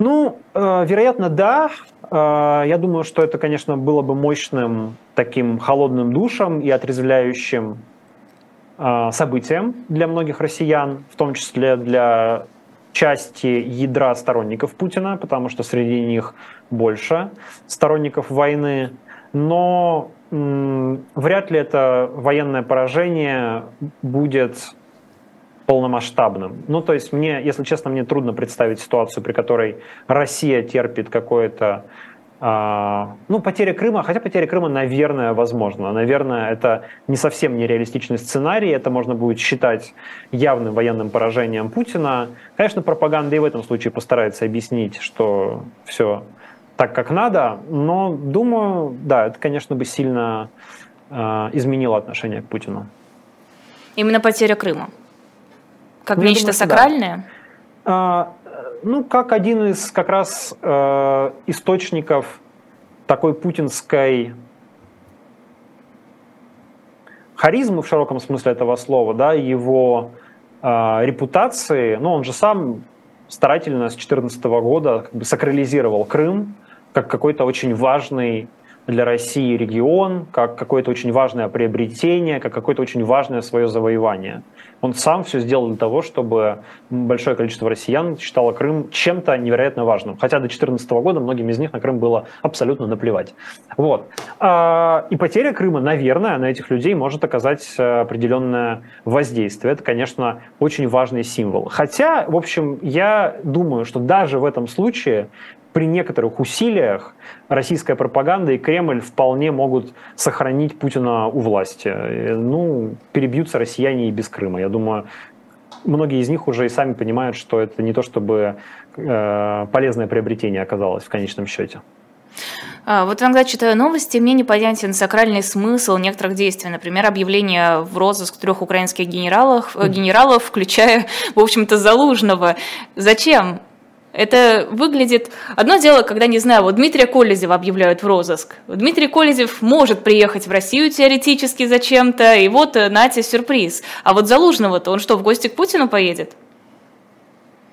Ну, э, вероятно, да. Э, я думаю, что это, конечно, было бы мощным таким холодным душем и отрезвляющим э, событием для многих россиян, в том числе для части ядра сторонников Путина, потому что среди них больше сторонников войны. Но вряд ли это военное поражение будет полномасштабным. Ну, то есть мне, если честно, мне трудно представить ситуацию, при которой Россия терпит какое-то а, ну, потеря Крыма, хотя потеря Крыма, наверное, возможно. Наверное, это не совсем нереалистичный сценарий, это можно будет считать явным военным поражением Путина. Конечно, пропаганда и в этом случае постарается объяснить, что все так, как надо, но думаю, да, это, конечно, бы сильно э, изменило отношение к Путину. Именно потеря Крыма? Как ну, нечто думаю, сакральное? Да. А, ну, как один из как раз э, источников такой путинской харизмы в широком смысле этого слова, да, его э, репутации, ну, он же сам старательно с 2014 года как бы сакрализировал Крым как какой-то очень важный для России регион, как какое-то очень важное приобретение, как какое-то очень важное свое завоевание. Он сам все сделал для того, чтобы большое количество россиян считало Крым чем-то невероятно важным. Хотя до 2014 года многим из них на Крым было абсолютно наплевать. Вот. А, и потеря Крыма, наверное, на этих людей может оказать э, определенное воздействие. Это, конечно, очень важный символ. Хотя, в общем, я думаю, что даже в этом случае при некоторых усилиях российская пропаганда и Кремль вполне могут сохранить Путина у власти. Э, ну, перебьются россияне и без Крыма. Я думаю, многие из них уже и сами понимают, что это не то чтобы э, полезное приобретение оказалось в конечном счете. А, вот иногда читаю новости, мне непонятен сакральный смысл некоторых действий. Например, объявление в розыск трех украинских генералов, генералов включая, в общем-то, Залужного. Зачем? Это выглядит... Одно дело, когда, не знаю, вот Дмитрия Колезева объявляют в розыск. Дмитрий Колезев может приехать в Россию теоретически зачем-то, и вот, э, нате, сюрприз. А вот Залужного-то он что, в гости к Путину поедет?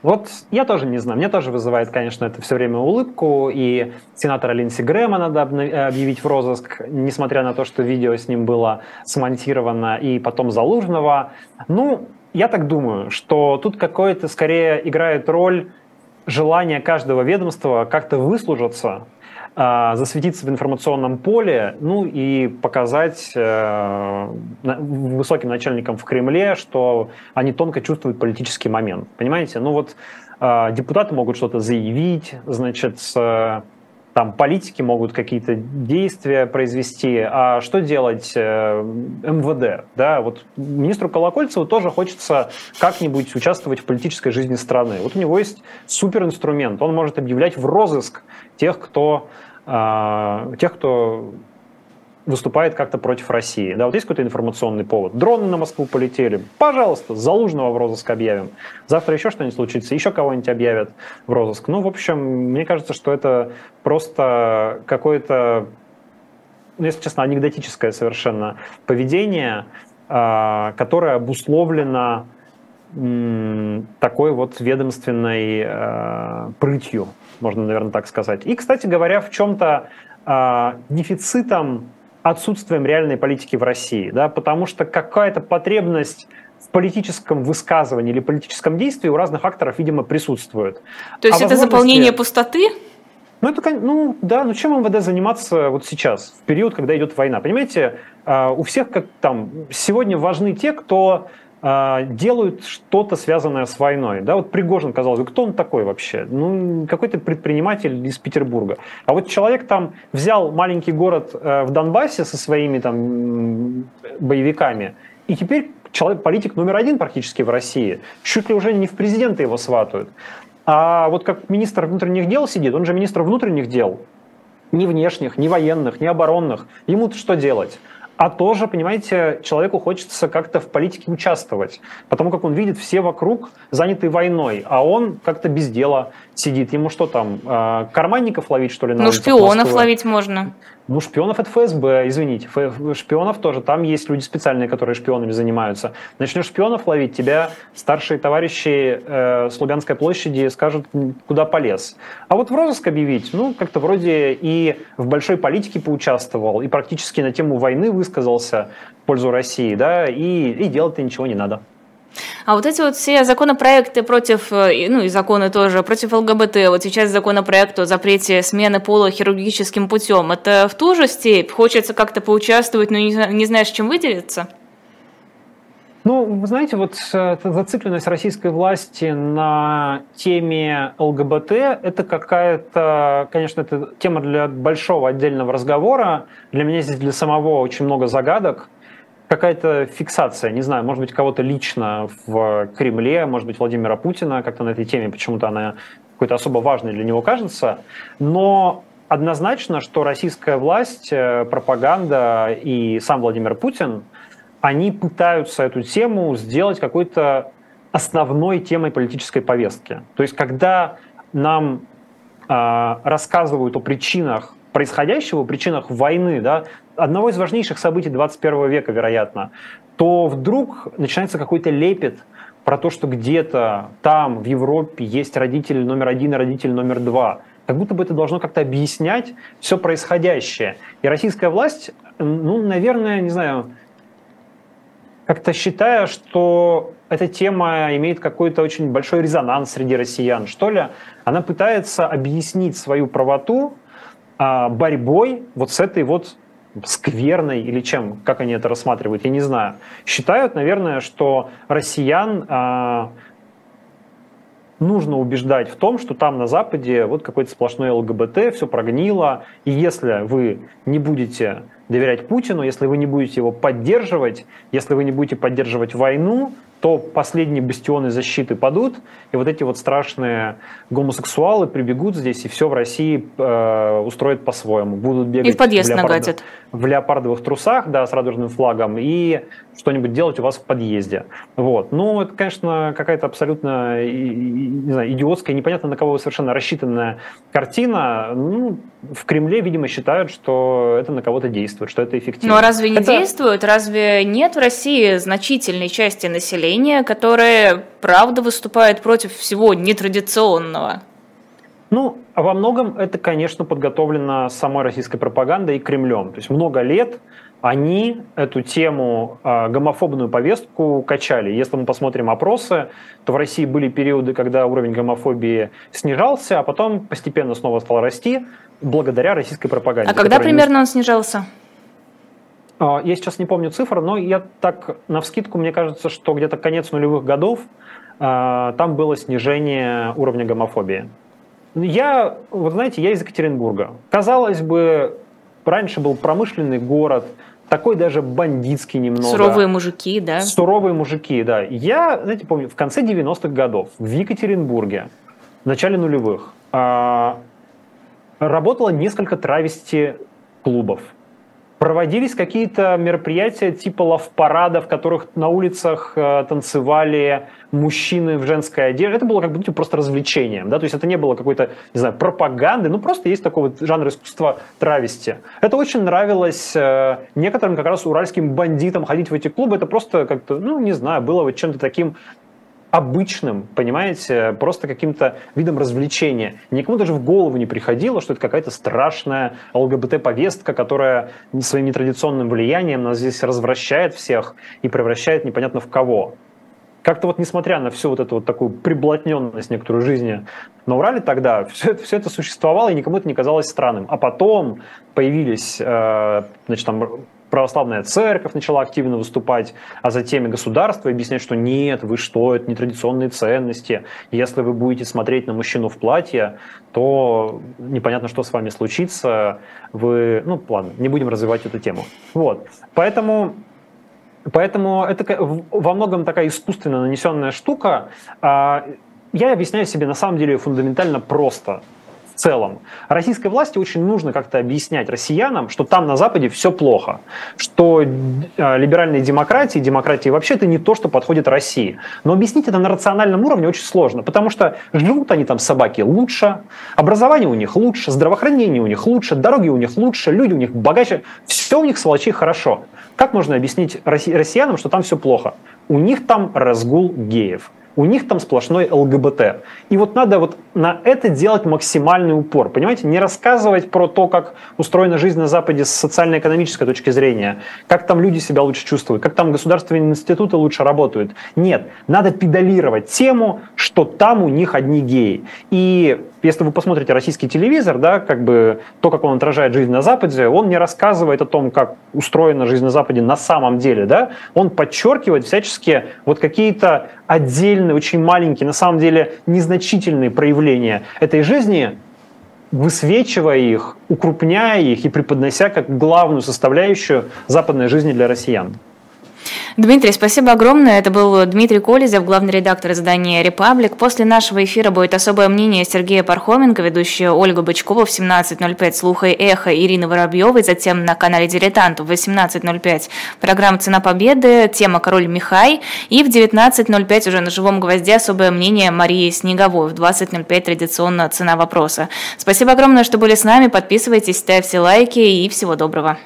Вот я тоже не знаю. Мне тоже вызывает, конечно, это все время улыбку. И сенатора Линдси Грэма надо объявить в розыск, несмотря на то, что видео с ним было смонтировано, и потом Залужного. Ну, я так думаю, что тут какое-то скорее играет роль желание каждого ведомства как-то выслужиться, а, засветиться в информационном поле, ну и показать э, высоким начальникам в Кремле, что они тонко чувствуют политический момент. Понимаете? Ну вот а, депутаты могут что-то заявить, значит, там политики могут какие-то действия произвести, а что делать э, МВД? Да, вот министру Колокольцеву тоже хочется как-нибудь участвовать в политической жизни страны. Вот у него есть суперинструмент, он может объявлять в розыск тех, кто, э, тех, кто выступает как-то против России. Да, вот есть какой-то информационный повод. Дроны на Москву полетели. Пожалуйста, Залужного в розыск объявим. Завтра еще что-нибудь случится, еще кого-нибудь объявят в розыск. Ну, в общем, мне кажется, что это просто какое-то, ну, если честно, анекдотическое совершенно поведение, а, которое обусловлено такой вот ведомственной э, прытью, можно, наверное, так сказать. И, кстати говоря, в чем-то э, дефицитом отсутствием реальной политики в России, да, потому что какая-то потребность в политическом высказывании или политическом действии у разных акторов, видимо, присутствует. То есть а это заполнение пустоты? Ну, это, ну, да, ну чем МВД заниматься вот сейчас, в период, когда идет война? Понимаете, а, у всех как там, сегодня важны те, кто делают что-то связанное с войной. Да, вот Пригожин, казалось бы, кто он такой вообще? Ну, какой-то предприниматель из Петербурга. А вот человек там взял маленький город э, в Донбассе со своими там боевиками, и теперь человек, политик номер один практически в России. Чуть ли уже не в президенты его сватают. А вот как министр внутренних дел сидит, он же министр внутренних дел, ни внешних, ни военных, ни оборонных. Ему-то что делать? А тоже, понимаете, человеку хочется как-то в политике участвовать, потому как он видит все вокруг заняты войной, а он как-то без дела сидит. Ему что там, э, карманников ловить, что ли? На ну, шпионов Москвы? ловить можно. Ну, шпионов это ФСБ, извините. Шпионов тоже. Там есть люди специальные, которые шпионами занимаются. Начнешь шпионов ловить, тебя старшие товарищи э, с Лубянской площади скажут, куда полез. А вот в розыск объявить, ну, как-то вроде и в большой политике поучаствовал, и практически на тему войны высказался в пользу России, да, и, и делать-то ничего не надо. А вот эти вот все законопроекты против, э, ну и законы тоже, против ЛГБТ, вот сейчас законопроект о запрете смены пола хирургическим путем, это в ту же степь? Хочется как-то поучаствовать, но не, знаешь, чем выделиться? Ну, вы знаете, вот э, зацикленность российской власти на теме ЛГБТ, это какая-то, конечно, это тема для большого отдельного разговора. Для меня здесь для самого очень много загадок какая-то фиксация, не знаю, может быть, кого-то лично в Кремле, может быть, Владимира Путина, как-то на этой теме почему-то она какой-то особо важной для него кажется, но однозначно, что российская власть, э, пропаганда и сам Владимир Путин, они пытаются эту тему сделать какой-то основной темой политической повестки. То есть, когда нам э, рассказывают о причинах происходящего, причинах войны, да, одного из важнейших событий 21 века, вероятно, то вдруг начинается какой-то лепет про то, что где-то там, в Европе, есть родитель номер один и родитель номер два. Как будто бы это должно как-то объяснять все происходящее. И российская власть, ну, наверное, не знаю, как-то считая, что эта тема имеет какой-то очень большой резонанс среди россиян, что ли, она пытается объяснить свою правоту а, борьбой вот с этой вот скверной или чем, как они это рассматривают, я не знаю. Считают, наверное, что россиян а, нужно убеждать в том, что там на Западе вот какой-то сплошной ЛГБТ, все прогнило, и если вы не будете доверять Путину, если вы не будете его поддерживать, если вы не будете поддерживать войну, то последние бастионы защиты падут, и вот эти вот страшные гомосексуалы прибегут здесь, и все в России э, устроят по-своему. Будут бегать и в, подъезд в, леопард... в леопардовых трусах, да, с радужным флагом, и что-нибудь делать у вас в подъезде. Вот. Ну, это, конечно, какая-то абсолютно не знаю, идиотская, непонятно на кого совершенно рассчитанная картина. Ну, в Кремле, видимо, считают, что это на кого-то действует, что это эффективно. Ну, а разве не это... действует? Разве нет в России значительной части населения, которая, правда, выступает против всего нетрадиционного? Ну, а во многом это, конечно, подготовлено самой российской пропагандой и Кремлем. То есть много лет они эту тему, э, гомофобную повестку качали. Если мы посмотрим опросы, то в России были периоды, когда уровень гомофобии снижался, а потом постепенно снова стал расти благодаря российской пропаганде. А когда примерно не... он снижался? А, я сейчас не помню цифр, но я так, на вскидку, мне кажется, что где-то конец нулевых годов э, там было снижение уровня гомофобии. Я, вот знаете, я из Екатеринбурга. Казалось бы, раньше был промышленный город, такой даже бандитский немного. Суровые мужики, да? Суровые мужики, да. Я, знаете, помню, в конце 90-х годов в Екатеринбурге, в начале нулевых, а, работало несколько травести клубов проводились какие-то мероприятия типа лав-парада, в которых на улицах э, танцевали мужчины в женской одежде. Это было как бы просто развлечением, да, то есть это не было какой-то, не знаю, пропаганды, ну просто есть такой вот жанр искусства травести. Это очень нравилось э, некоторым как раз уральским бандитам ходить в эти клубы, это просто как-то, ну не знаю, было вот чем-то таким обычным, понимаете, просто каким-то видом развлечения. Никому даже в голову не приходило, что это какая-то страшная ЛГБТ-повестка, которая своим нетрадиционным влиянием нас здесь развращает всех и превращает непонятно в кого. Как-то вот несмотря на всю вот эту вот такую приблотненность некоторую жизни на Урале тогда, все это, все это существовало, и никому это не казалось странным. А потом появились э, значит, там, православная церковь начала активно выступать, а затем и государство объяснять, что нет, вы что, это нетрадиционные ценности. Если вы будете смотреть на мужчину в платье, то непонятно, что с вами случится. Вы, ну, ладно, не будем развивать эту тему. Вот. Поэтому Поэтому это во многом такая искусственно нанесенная штука. А, я объясняю себе на самом деле фундаментально просто. Целом. Российской власти очень нужно как-то объяснять россиянам, что там на Западе все плохо, что э, либеральные демократии, демократии вообще это не то, что подходит России. Но объяснить это на рациональном уровне очень сложно, потому что живут они там собаки лучше, образование у них лучше, здравоохранение у них лучше, дороги у них лучше, люди у них богаче, все у них сволочи хорошо. Как можно объяснить россиянам, что там все плохо? У них там разгул геев у них там сплошной ЛГБТ. И вот надо вот на это делать максимальный упор, понимаете? Не рассказывать про то, как устроена жизнь на Западе с социально-экономической точки зрения, как там люди себя лучше чувствуют, как там государственные институты лучше работают. Нет, надо педалировать тему, что там у них одни геи. И если вы посмотрите российский телевизор, да, как бы то, как он отражает жизнь на Западе, он не рассказывает о том, как устроена жизнь на Западе на самом деле, да, он подчеркивает всячески вот какие-то отдельные, очень маленькие, на самом деле незначительные проявления этой жизни, высвечивая их, укрупняя их и преподнося как главную составляющую западной жизни для россиян. Дмитрий, спасибо огромное. Это был Дмитрий Колезев, главный редактор издания «Репаблик». После нашего эфира будет особое мнение Сергея Пархоменко, ведущая Ольга Бычкова в 17.05 «Слуха и эхо» Ирины Воробьевой, затем на канале «Дилетант» в 18.05 программа «Цена победы», тема «Король Михай» и в 19.05 уже на «Живом гвозде» особое мнение Марии Снеговой, в 20.05 традиционно «Цена вопроса». Спасибо огромное, что были с нами. Подписывайтесь, ставьте лайки и всего доброго.